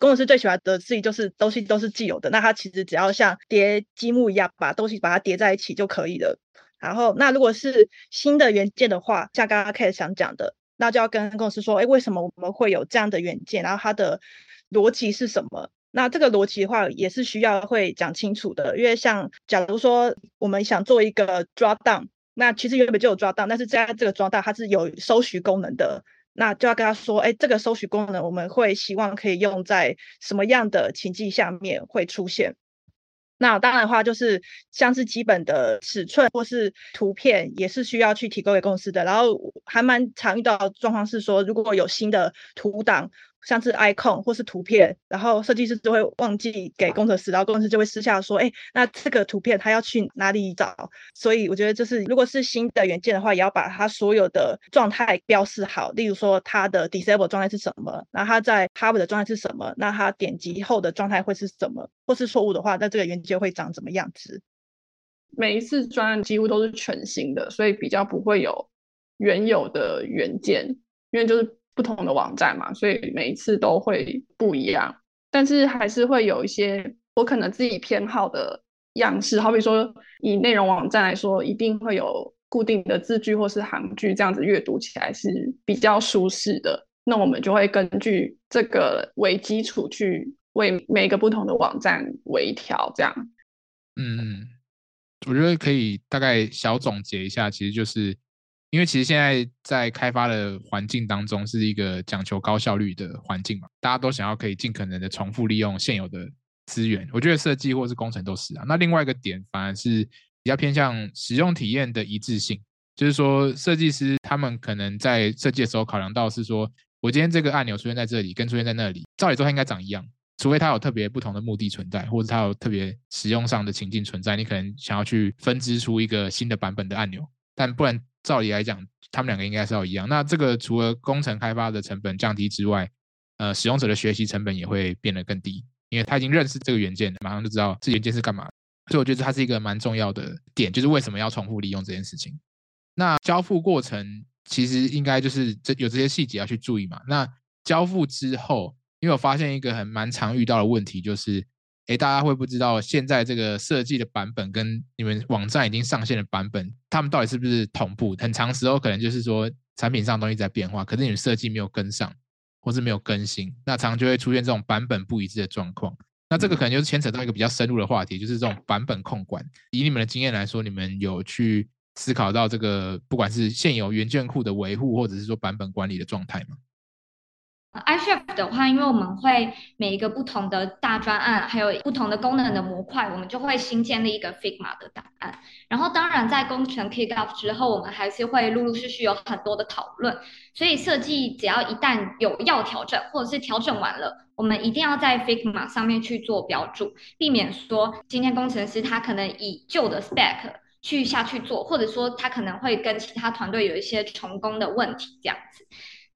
工程师最喜欢的事情就是东西都是既有的，那它其实只要像叠积木一样，把东西把它叠在一起就可以了。然后，那如果是新的元件的话，像刚刚 Kate 想讲的。那就要跟公司说，哎，为什么我们会有这样的元件？然后它的逻辑是什么？那这个逻辑的话，也是需要会讲清楚的。因为像假如说我们想做一个 dropdown，那其实原本就有 dropdown，但是在这个 dropdown 它是有搜寻功能的，那就要跟他说，哎，这个搜寻功能我们会希望可以用在什么样的情境下面会出现？那当然的话，就是像是基本的尺寸或是图片，也是需要去提供给公司的。然后还蛮常遇到的状况是说，如果有新的图档。像是 icon 或是图片，然后设计师就会忘记给工程师，然后工程师就会私下说：“哎，那这个图片他要去哪里找？”所以我觉得，就是如果是新的元件的话，也要把它所有的状态标示好。例如说，它的 disable 状态是什么？那它在 hover 的状态是什么？那它点击后的状态会是什么？或是错误的话，那这个元件会长怎么样子？每一次专案几乎都是全新的，所以比较不会有原有的元件，因为就是。不同的网站嘛，所以每一次都会不一样，但是还是会有一些我可能自己偏好的样式，好比说以内容网站来说，一定会有固定的字句或是行句，这样子阅读起来是比较舒适的。那我们就会根据这个为基础去为每个不同的网站微调，这样。嗯，我觉得可以大概小总结一下，其实就是。因为其实现在在开发的环境当中是一个讲求高效率的环境嘛，大家都想要可以尽可能的重复利用现有的资源。我觉得设计或是工程都是啊。那另外一个点反而是比较偏向使用体验的一致性，就是说设计师他们可能在设计的时候考量到是说，我今天这个按钮出现在这里跟出现在那里，照理说它应该长一样，除非它有特别不同的目的存在，或者它有特别使用上的情境存在，你可能想要去分支出一个新的版本的按钮，但不然。照理来讲，他们两个应该是要一样。那这个除了工程开发的成本降低之外，呃，使用者的学习成本也会变得更低，因为他已经认识这个元件，马上就知道这元件是干嘛。所以我觉得它是一个蛮重要的点，就是为什么要重复利用这件事情。那交付过程其实应该就是这有这些细节要去注意嘛。那交付之后，因为我发现一个很蛮常遇到的问题就是。诶，大家会不知道现在这个设计的版本跟你们网站已经上线的版本，他们到底是不是同步？很长时候可能就是说产品上东西在变化，可是你们设计没有跟上，或是没有更新，那常常就会出现这种版本不一致的状况。那这个可能就是牵扯到一个比较深入的话题，就是这种版本控管。以你们的经验来说，你们有去思考到这个，不管是现有元件库的维护，或者是说版本管理的状态吗？iChef 的话，因为我们会每一个不同的大专案，还有不同的功能的模块，我们就会新建立一个 Figma 的档案。然后，当然在工程 kick off 之后，我们还是会陆陆续续有很多的讨论。所以，设计只要一旦有要调整，或者是调整完了，我们一定要在 Figma 上面去做标注，避免说今天工程师他可能以旧的 spec 去下去做，或者说他可能会跟其他团队有一些重工的问题，这样子。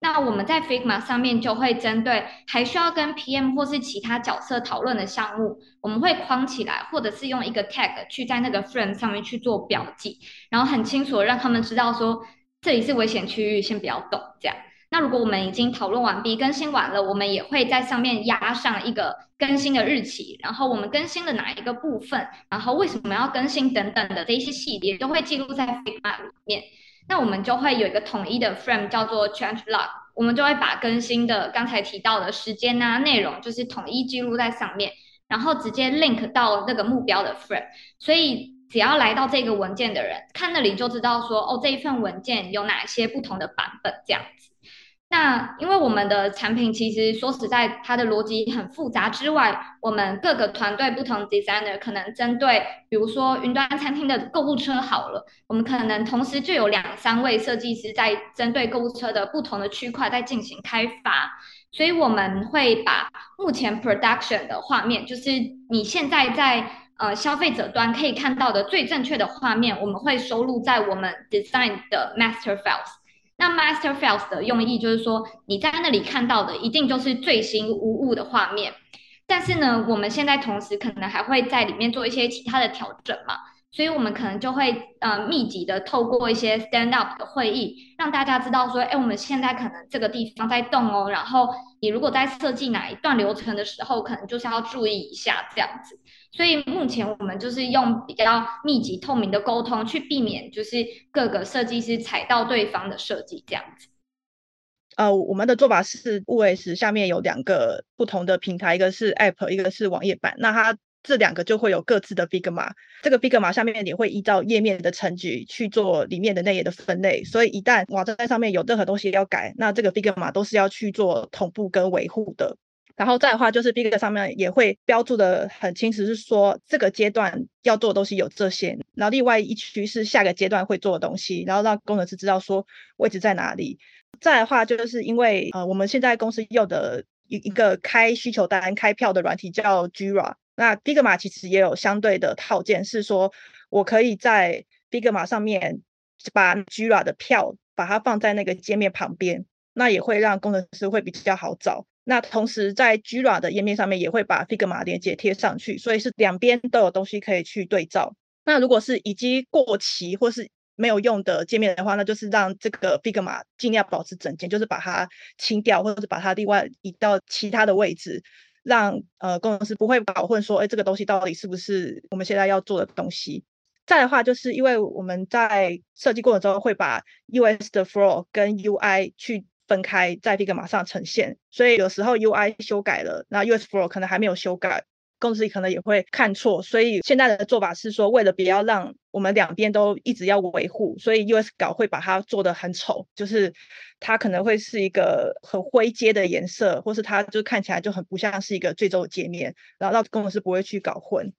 那我们在 Figma 上面就会针对还需要跟 PM 或是其他角色讨论的项目，我们会框起来，或者是用一个 tag 去在那个 frame 上面去做标记，然后很清楚的让他们知道说这里是危险区域，先不要动这样。那如果我们已经讨论完毕、更新完了，我们也会在上面压上一个更新的日期，然后我们更新了哪一个部分，然后为什么要更新等等的这一些细节都会记录在 Figma 里面。那我们就会有一个统一的 frame，叫做 change log，我们就会把更新的刚才提到的时间啊、内容，就是统一记录在上面，然后直接 link 到那个目标的 frame。所以只要来到这个文件的人，看那里就知道说，哦，这一份文件有哪些不同的版本这样子。那因为我们的产品其实说实在，它的逻辑很复杂之外，我们各个团队不同 designer 可能针对，比如说云端餐厅的购物车好了，我们可能同时就有两三位设计师在针对购物车的不同的区块在进行开发，所以我们会把目前 production 的画面，就是你现在在呃消费者端可以看到的最正确的画面，我们会收录在我们 design 的 master files。那 master files 的用意就是说，你在那里看到的一定就是最新无误的画面。但是呢，我们现在同时可能还会在里面做一些其他的调整嘛，所以我们可能就会呃密集的透过一些 stand up 的会议，让大家知道说，哎，我们现在可能这个地方在动哦，然后你如果在设计哪一段流程的时候，可能就是要注意一下这样子。所以目前我们就是用比较密集透明的沟通，去避免就是各个设计师踩到对方的设计这样子。呃，我们的做法是 OS 下面有两个不同的平台，一个是 App，一个是网页版。那它这两个就会有各自的 Figma，这个 Figma 下面也会依照页面的层级去做里面的内页的分类。所以一旦网站上面有任何东西要改，那这个 Figma 都是要去做同步跟维护的。然后再的话，就是 Figma 上面也会标注的很清楚，是说这个阶段要做的东西有这些，然后另外一区是下个阶段会做的东西，然后让工程师知道说位置在哪里。再的话，就是因为呃我们现在公司用的一一个开需求单、开票的软体叫 Jira，那 Figma 其实也有相对的套件，是说我可以在 Figma 上面把 Jira 的票把它放在那个界面旁边，那也会让工程师会比较好找。那同时在 Jira 的页面上面也会把 Figma 连接贴上去，所以是两边都有东西可以去对照。那如果是已经过期或是没有用的界面的话，那就是让这个 Figma 尽量保持整洁，就是把它清掉，或者是把它另外移到其他的位置，让呃工程师不会搞混说，哎，这个东西到底是不是我们现在要做的东西。再的话，就是因为我们在设计过程中会把 US 的 Flow 跟 UI 去。分开在 Figma 上呈现，所以有时候 UI 修改了，那 US Flow 可能还没有修改，公司可能也会看错。所以现在的做法是说，为了不要让我们两边都一直要维护，所以 US 稿会把它做得很丑，就是它可能会是一个很灰阶的颜色，或是它就看起来就很不像是一个最终的界面，然后让工程师不会去搞混。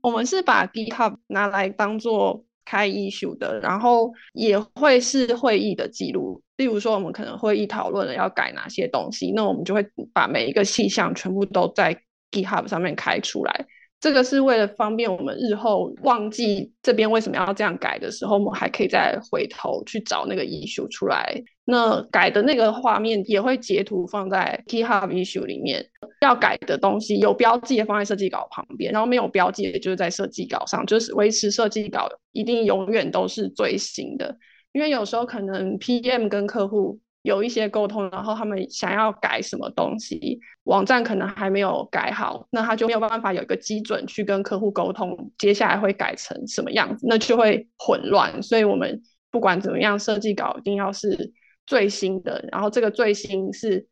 我们是把 GitHub 拿来当做开 issue 的，然后也会是会议的记录。例如说，我们可能会议讨论了要改哪些东西，那我们就会把每一个细项全部都在 GitHub 上面开出来。这个是为了方便我们日后忘记这边为什么要这样改的时候，我们还可以再回头去找那个 issue 出来。那改的那个画面也会截图放在 GitHub issue 里面。要改的东西有标记的放在设计稿旁边，然后没有标记的就是在设计稿上，就是维持设计稿一定永远都是最新的。因为有时候可能 PM 跟客户有一些沟通，然后他们想要改什么东西，网站可能还没有改好，那他就没有办法有一个基准去跟客户沟通，接下来会改成什么样子，那就会混乱。所以我们不管怎么样，设计稿一定要是最新的，然后这个最新是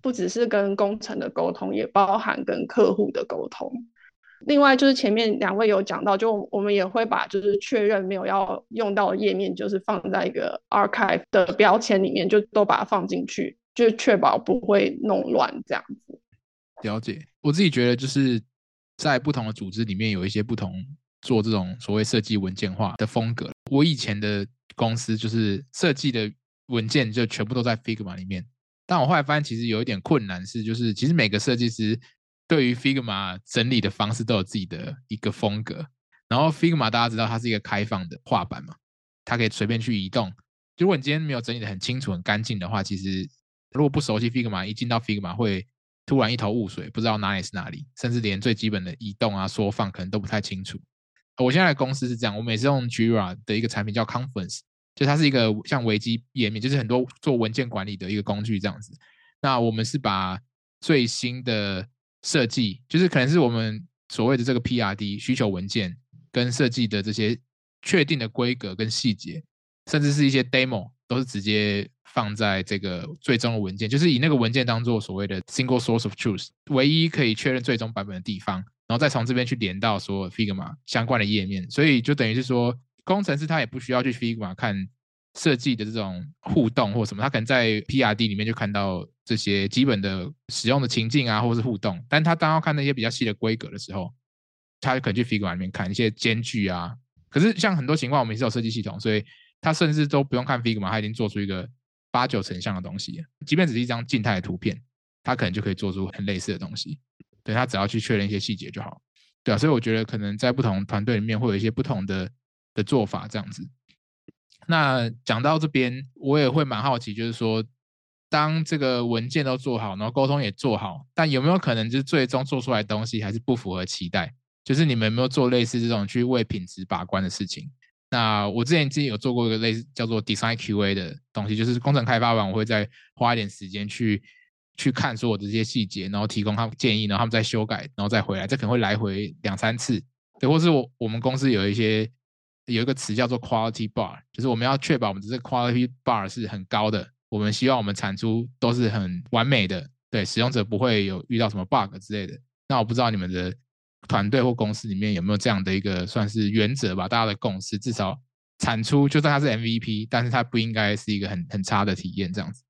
不只是跟工程的沟通，也包含跟客户的沟通。另外就是前面两位有讲到，就我们也会把就是确认没有要用到的页面，就是放在一个 archive 的标签里面，就都把它放进去，就确保不会弄乱这样子。了解，我自己觉得就是在不同的组织里面有一些不同做这种所谓设计文件化的风格。我以前的公司就是设计的文件就全部都在 Figma 里面，但我后来发现其实有一点困难是，就是其实每个设计师。对于 Figma 整理的方式都有自己的一个风格，然后 Figma 大家知道它是一个开放的画板嘛，它可以随便去移动。如果你今天没有整理的很清楚、很干净的话，其实如果不熟悉 Figma，一进到 Figma 会突然一头雾水，不知道哪里是哪里，甚至连最基本的移动啊、缩放可能都不太清楚。我现在的公司是这样，我每次用 Jira 的一个产品叫 Confluence，就它是一个像维基页面，就是很多做文件管理的一个工具这样子。那我们是把最新的设计就是可能是我们所谓的这个 PRD 需求文件跟设计的这些确定的规格跟细节，甚至是一些 demo 都是直接放在这个最终的文件，就是以那个文件当做所谓的 single source of truth，唯一可以确认最终版本的地方，然后再从这边去连到所有 Figma 相关的页面，所以就等于是说，工程师他也不需要去 Figma 看。设计的这种互动或什么，他可能在 PRD 里面就看到这些基本的使用的情境啊，或是互动。但他当要看那些比较细的规格的时候，他就可能去 Figma 里面看一些间距啊。可是像很多情况，我们也是有设计系统，所以他甚至都不用看 Figma，他已经做出一个八九成像的东西。即便只是一张静态的图片，他可能就可以做出很类似的东西。对，他只要去确认一些细节就好。对啊，所以我觉得可能在不同团队里面会有一些不同的的做法，这样子。那讲到这边，我也会蛮好奇，就是说，当这个文件都做好，然后沟通也做好，但有没有可能就是最终做出来的东西还是不符合期待？就是你们有没有做类似这种去为品质把关的事情？那我之前自己有做过一个类似叫做 Design QA 的东西，就是工程开发完，我会再花一点时间去去看所有的这些细节，然后提供他们建议，然后他们再修改，然后再回来，这可能会来回两三次，对，或是我我们公司有一些。有一个词叫做 quality bar，就是我们要确保我们的这 quality bar 是很高的，我们希望我们产出都是很完美的，对使用者不会有遇到什么 bug 之类的。那我不知道你们的团队或公司里面有没有这样的一个算是原则吧？大家的共识，至少产出就算它是 MVP，但是它不应该是一个很很差的体验这样子。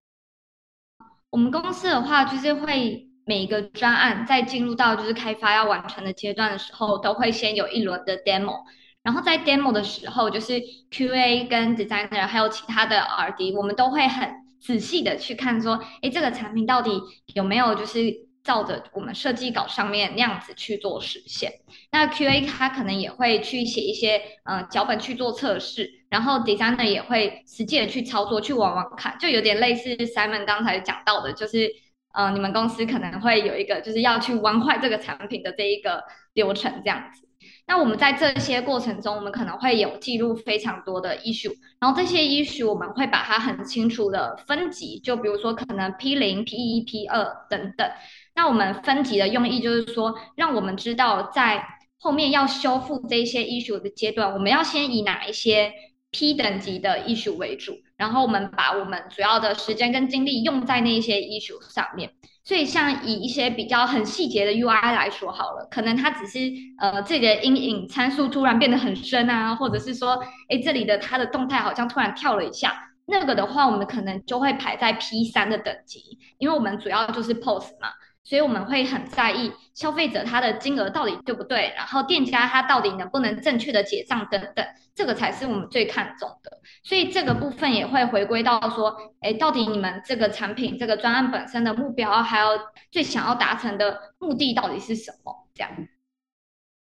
我们公司的话，就是会每一个专案在进入到就是开发要完成的阶段的时候，都会先有一轮的 demo。然后在 demo 的时候，就是 QA 跟 designer 还有其他的 RD，我们都会很仔细的去看说，哎，这个产品到底有没有就是照着我们设计稿上面那样子去做实现。那 QA 他可能也会去写一些嗯脚本去做测试，然后 designer 也会实际的去操作去玩玩看，就有点类似 Simon 刚才讲到的，就是嗯你们公司可能会有一个就是要去玩坏这个产品的这一个流程这样子。那我们在这些过程中，我们可能会有记录非常多的 issue，然后这些 issue 我们会把它很清楚的分级，就比如说可能 P 零、P 一、P 二等等。那我们分级的用意就是说，让我们知道在后面要修复这些 issue 的阶段，我们要先以哪一些 P 等级的 issue 为主，然后我们把我们主要的时间跟精力用在那些 issue 上面。所以，像以一些比较很细节的 UI 来说好了，可能它只是呃这里的阴影参数突然变得很深啊，或者是说，哎，这里的它的动态好像突然跳了一下，那个的话，我们可能就会排在 P 三的等级，因为我们主要就是 pose 嘛。所以我们会很在意消费者他的金额到底对不对，然后店家他到底能不能正确的结账等等，这个才是我们最看重的。所以这个部分也会回归到说，哎，到底你们这个产品这个专案本身的目标，还有最想要达成的目的到底是什么？这样。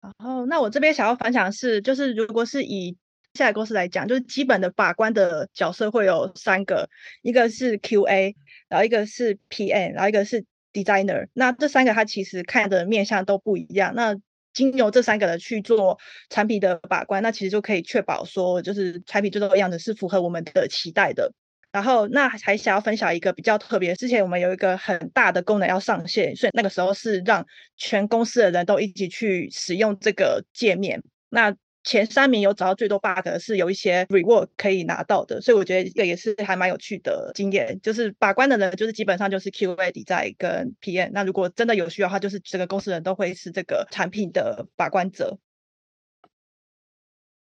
然后，那我这边想要分享是，就是如果是以下来公司来讲，就是基本的把关的角色会有三个，一个是 QA，然后一个是 PM，然后一个是 designer，那这三个他其实看的面向都不一样。那经由这三个人去做产品的把关，那其实就可以确保说，就是产品最终的样子是符合我们的期待的。然后，那还想要分享一个比较特别，之前我们有一个很大的功能要上线，所以那个时候是让全公司的人都一起去使用这个界面。那前三名有找到最多 bug 是有一些 reward 可以拿到的，所以我觉得这个也是还蛮有趣的经验。就是把关的人，就是基本上就是 QA、Design 跟 PM。那如果真的有需要的话，就是整个公司人都会是这个产品的把关者。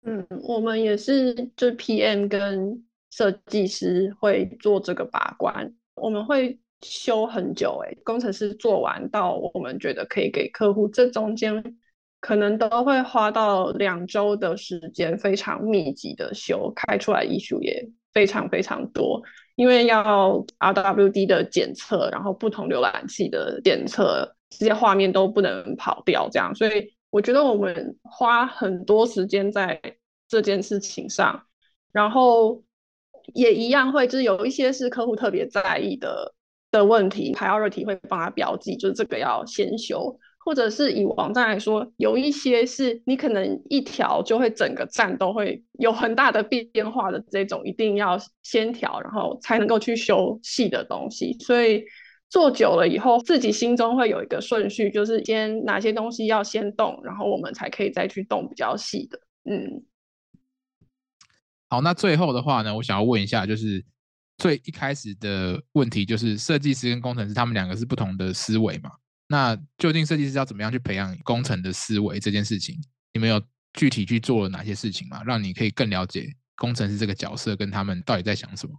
嗯，我们也是，就是 PM 跟设计师会做这个把关。我们会修很久，欸，工程师做完到我们觉得可以给客户，这中间。可能都会花到两周的时间，非常密集的修，开出来艺术也非常非常多，因为要 RWD 的检测，然后不同浏览器的检测，这些画面都不能跑掉，这样，所以我觉得我们花很多时间在这件事情上，然后也一样会，就是有一些是客户特别在意的的问题，priority 会帮他标记，就是这个要先修。或者是以网站来说，有一些是你可能一调就会整个站都会有很大的变化的这种，一定要先调，然后才能够去修细的东西。所以做久了以后，自己心中会有一个顺序，就是先哪些东西要先动，然后我们才可以再去动比较细的。嗯，好，那最后的话呢，我想要问一下，就是最一开始的问题，就是设计师跟工程师他们两个是不同的思维嘛？那究竟设计师要怎么样去培养工程的思维这件事情，你们有具体去做了哪些事情吗？让你可以更了解工程师这个角色跟他们到底在想什么？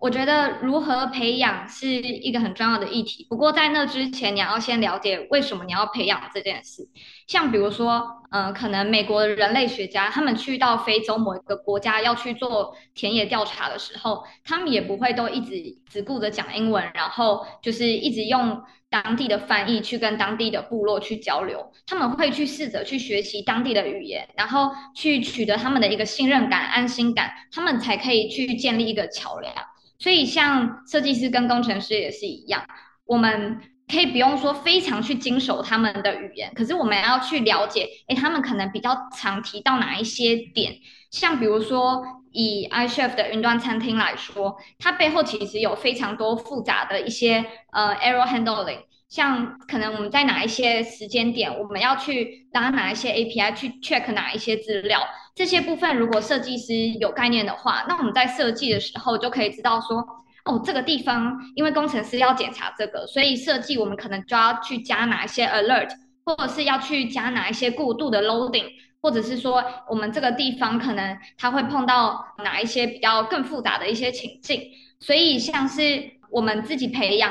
我觉得如何培养是一个很重要的议题。不过在那之前，你要先了解为什么你要培养这件事。像比如说，嗯、可能美国的人类学家他们去到非洲某一个国家要去做田野调查的时候，他们也不会都一直只顾着讲英文，然后就是一直用当地的翻译去跟当地的部落去交流。他们会去试着去学习当地的语言，然后去取得他们的一个信任感、安心感，他们才可以去建立一个桥梁。所以，像设计师跟工程师也是一样，我们可以不用说非常去经手他们的语言，可是我们要去了解，诶，他们可能比较常提到哪一些点？像比如说，以 iChef 的云端餐厅来说，它背后其实有非常多复杂的一些呃 error handling。像可能我们在哪一些时间点，我们要去拉哪一些 API 去 check 哪一些资料，这些部分如果设计师有概念的话，那我们在设计的时候就可以知道说，哦，这个地方因为工程师要检查这个，所以设计我们可能就要去加哪一些 alert，或者是要去加哪一些过度的 loading，或者是说我们这个地方可能他会碰到哪一些比较更复杂的一些情境，所以像是。我们自己培养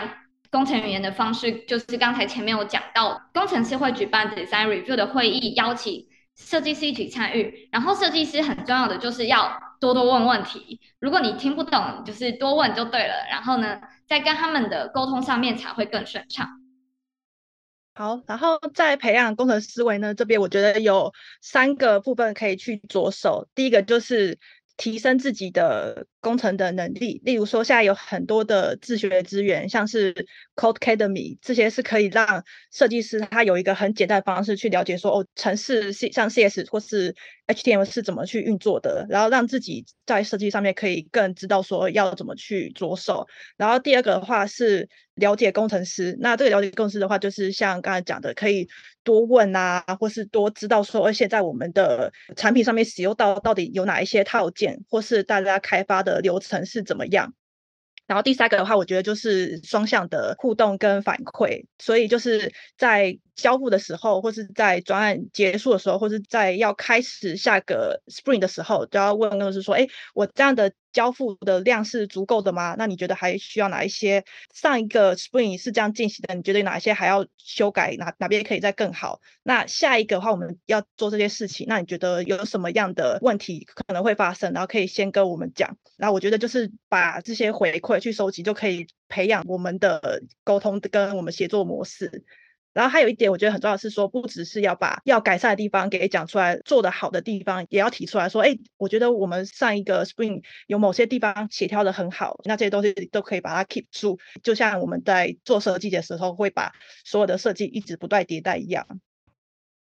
工程语言的方式，就是刚才前面有讲到，工程师会举办 design review 的会议，邀请设计师一起参与。然后设计师很重要的就是要多多问问题，如果你听不懂，就是多问就对了。然后呢，在跟他们的沟通上面才会更顺畅。好，然后在培养工程思维呢，这边我觉得有三个部分可以去着手。第一个就是提升自己的工程的能力，例如说现在有很多的自学资源，像是 Codecademy 这些是可以让设计师他有一个很简单的方式去了解说哦，程式像 CS 或是 HTML 是怎么去运作的，然后让自己在设计上面可以更知道说要怎么去着手。然后第二个的话是了解工程师，那这个了解工程师的话，就是像刚才讲的，可以多问啊，或是多知道说现在我们的产品上面使用到到底有哪一些套件，或是大家开发的流程是怎么样。然后第三个的话，我觉得就是双向的互动跟反馈，所以就是在交付的时候，或是在专案结束的时候，或是在要开始下个 spring 的时候，都要问，就是说，哎，我这样的。交付的量是足够的吗？那你觉得还需要哪一些？上一个 spring 是这样进行的，你觉得哪一些还要修改？哪哪边可以再更好？那下一个的话，我们要做这些事情，那你觉得有什么样的问题可能会发生？然后可以先跟我们讲。然后我觉得就是把这些回馈去收集，就可以培养我们的沟通跟我们协作模式。然后还有一点，我觉得很重要是说，不只是要把要改善的地方给讲出来，做得好的地方也要提出来说，哎，我觉得我们上一个 Spring 有某些地方协调得很好，那这些东西都可以把它 keep 住，就像我们在做设计的时候会把所有的设计一直不断迭代一样。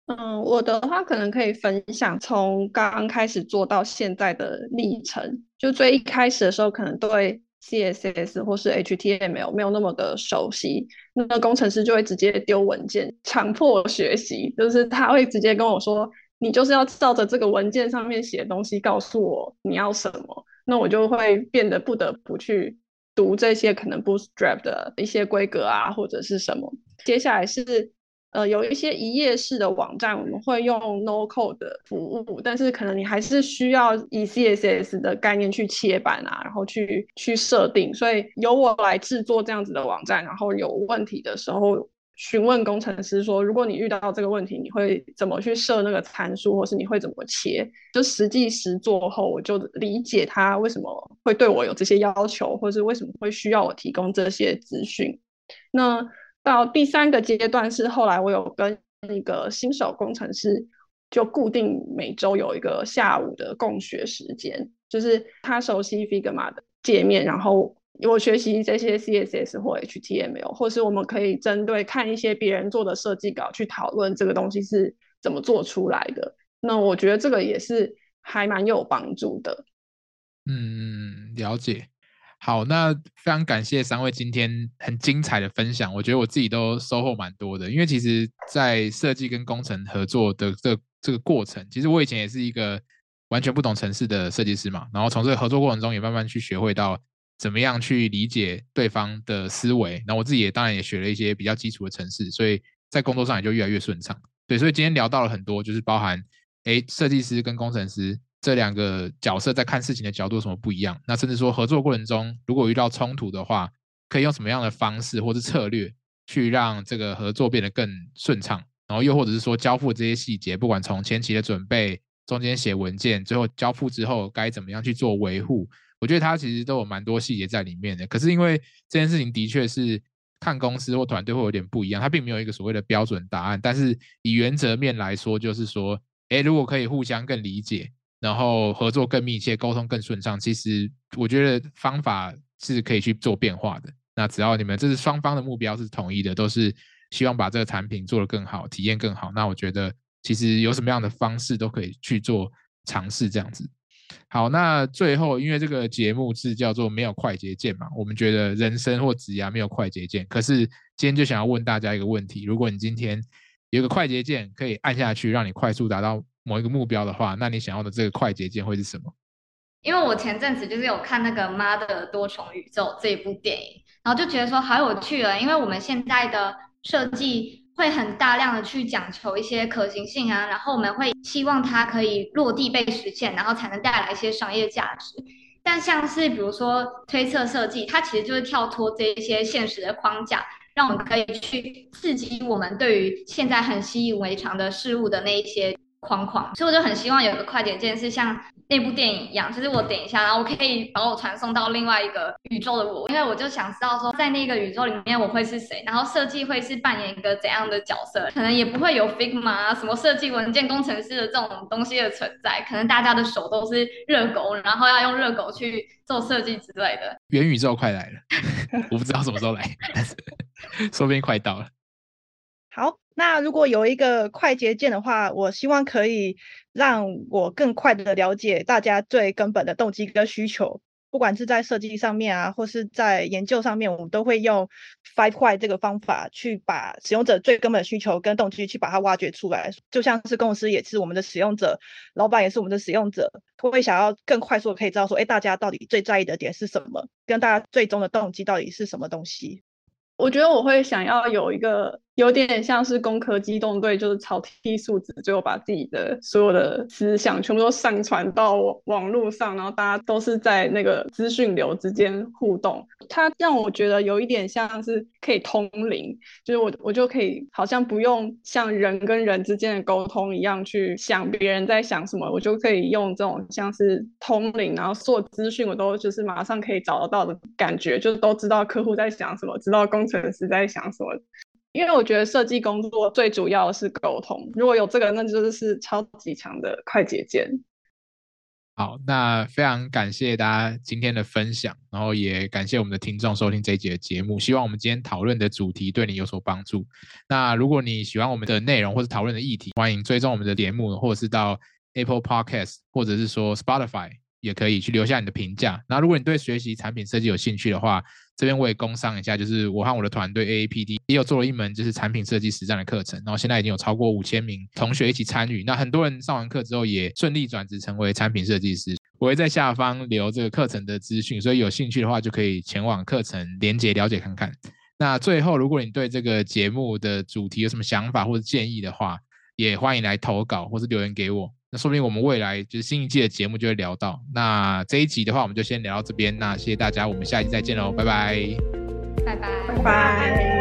嗯，我的话可能可以分享从刚开始做到现在的历程，就最一开始的时候可能对。CSS 或是 HTML 没有那么的熟悉，那工程师就会直接丢文件，强迫学习，就是他会直接跟我说，你就是要照着这个文件上面写的东西告诉我你要什么，那我就会变得不得不去读这些可能 Bootstrap 的一些规格啊，或者是什么，接下来是。呃，有一些一页式的网站，我们会用 No Code 的服务，但是可能你还是需要以 CSS 的概念去切板啊，然后去去设定，所以由我来制作这样子的网站，然后有问题的时候询问工程师说，如果你遇到这个问题，你会怎么去设那个参数，或是你会怎么切？就实际实做后，我就理解他为什么会对我有这些要求，或是为什么会需要我提供这些资讯。那到第三个阶段是后来我有跟那个新手工程师就固定每周有一个下午的共学时间，就是他熟悉 Figma 的界面，然后我学习这些 CSS 或 HTML，或是我们可以针对看一些别人做的设计稿去讨论这个东西是怎么做出来的。那我觉得这个也是还蛮有帮助的。嗯，了解。好，那非常感谢三位今天很精彩的分享，我觉得我自己都收获蛮多的。因为其实，在设计跟工程合作的这这个过程，其实我以前也是一个完全不懂城市的设计师嘛，然后从这个合作过程中也慢慢去学会到怎么样去理解对方的思维，然后我自己也当然也学了一些比较基础的城市，所以在工作上也就越来越顺畅。对，所以今天聊到了很多，就是包含诶设计师跟工程师。这两个角色在看事情的角度有什么不一样？那甚至说合作过程中，如果遇到冲突的话，可以用什么样的方式或是策略去让这个合作变得更顺畅？然后又或者是说交付这些细节，不管从前期的准备、中间写文件，最后交付之后该怎么样去做维护？我觉得它其实都有蛮多细节在里面的。可是因为这件事情的确是看公司或团队会有点不一样，它并没有一个所谓的标准答案。但是以原则面来说，就是说，诶，如果可以互相更理解。然后合作更密切，沟通更顺畅。其实我觉得方法是可以去做变化的。那只要你们这是双方的目标是统一的，都是希望把这个产品做得更好，体验更好。那我觉得其实有什么样的方式都可以去做尝试这样子。好，那最后因为这个节目是叫做没有快捷键嘛，我们觉得人生或职涯没有快捷键。可是今天就想要问大家一个问题：如果你今天有个快捷键可以按下去，让你快速达到。某一个目标的话，那你想要的这个快捷键会是什么？因为我前阵子就是有看那个《妈的多重宇宙》这一部电影，然后就觉得说好有趣了。因为我们现在的设计会很大量的去讲求一些可行性啊，然后我们会希望它可以落地被实现，然后才能带来一些商业价值。但像是比如说推测设计，它其实就是跳脱这一些现实的框架，让我们可以去刺激我们对于现在很习以为常的事物的那一些框框。所以我就很希望有个快捷键是像那部电影一样，就是我点一下，然后我可以把我传送到另外一个宇宙的我，因为我就想知道说，在那个宇宙里面我会是谁，然后设计会是扮演一个怎样的角色，可能也不会有 Figma 啊什么设计文件工程师的这种东西的存在，可能大家的手都是热狗，然后要用热狗去做设计之类的。元宇宙快来了，[laughs] 我不知道什么时候来，但是 [laughs] 说不定快到了。好，那如果有一个快捷键的话，我希望可以让我更快的了解大家最根本的动机跟需求，不管是在设计上面啊，或是在研究上面，我们都会用 Five Why 这个方法去把使用者最根本的需求跟动机去把它挖掘出来。就像是公司也是我们的使用者，老板也是我们的使用者，会想要更快速的可以知道说，哎，大家到底最在意的点是什么，跟大家最终的动机到底是什么东西。我觉得我会想要有一个有点像是工科机动队，就是草薙素子，最后把自己的所有的思想全部都上传到网络上，然后大家都是在那个资讯流之间互动。它让我觉得有一点像是可以通灵，就是我我就可以好像不用像人跟人之间的沟通一样去想别人在想什么，我就可以用这种像是通灵，然后所有资讯我都就是马上可以找得到的感觉，就都知道客户在想什么，知道工程师在想什么。因为我觉得设计工作最主要的是沟通，如果有这个，那就是超级强的快捷键。好，那非常感谢大家今天的分享，然后也感谢我们的听众收听这一集的节目。希望我们今天讨论的主题对你有所帮助。那如果你喜欢我们的内容或者讨论的议题，欢迎追踪我们的节目，或者是到 Apple Podcast，或者是说 Spotify。也可以去留下你的评价。那如果你对学习产品设计有兴趣的话，这边我也工商一下，就是我和我的团队 AAPD 也有做了一门就是产品设计实战的课程，然后现在已经有超过五千名同学一起参与。那很多人上完课之后也顺利转职成为产品设计师。我会在下方留这个课程的资讯，所以有兴趣的话就可以前往课程连接了解看看。那最后，如果你对这个节目的主题有什么想法或者建议的话，也欢迎来投稿或是留言给我。那说不定我们未来就是新一季的节目就会聊到。那这一集的话，我们就先聊到这边。那谢谢大家，我们下一集再见喽，拜拜，拜拜，拜拜。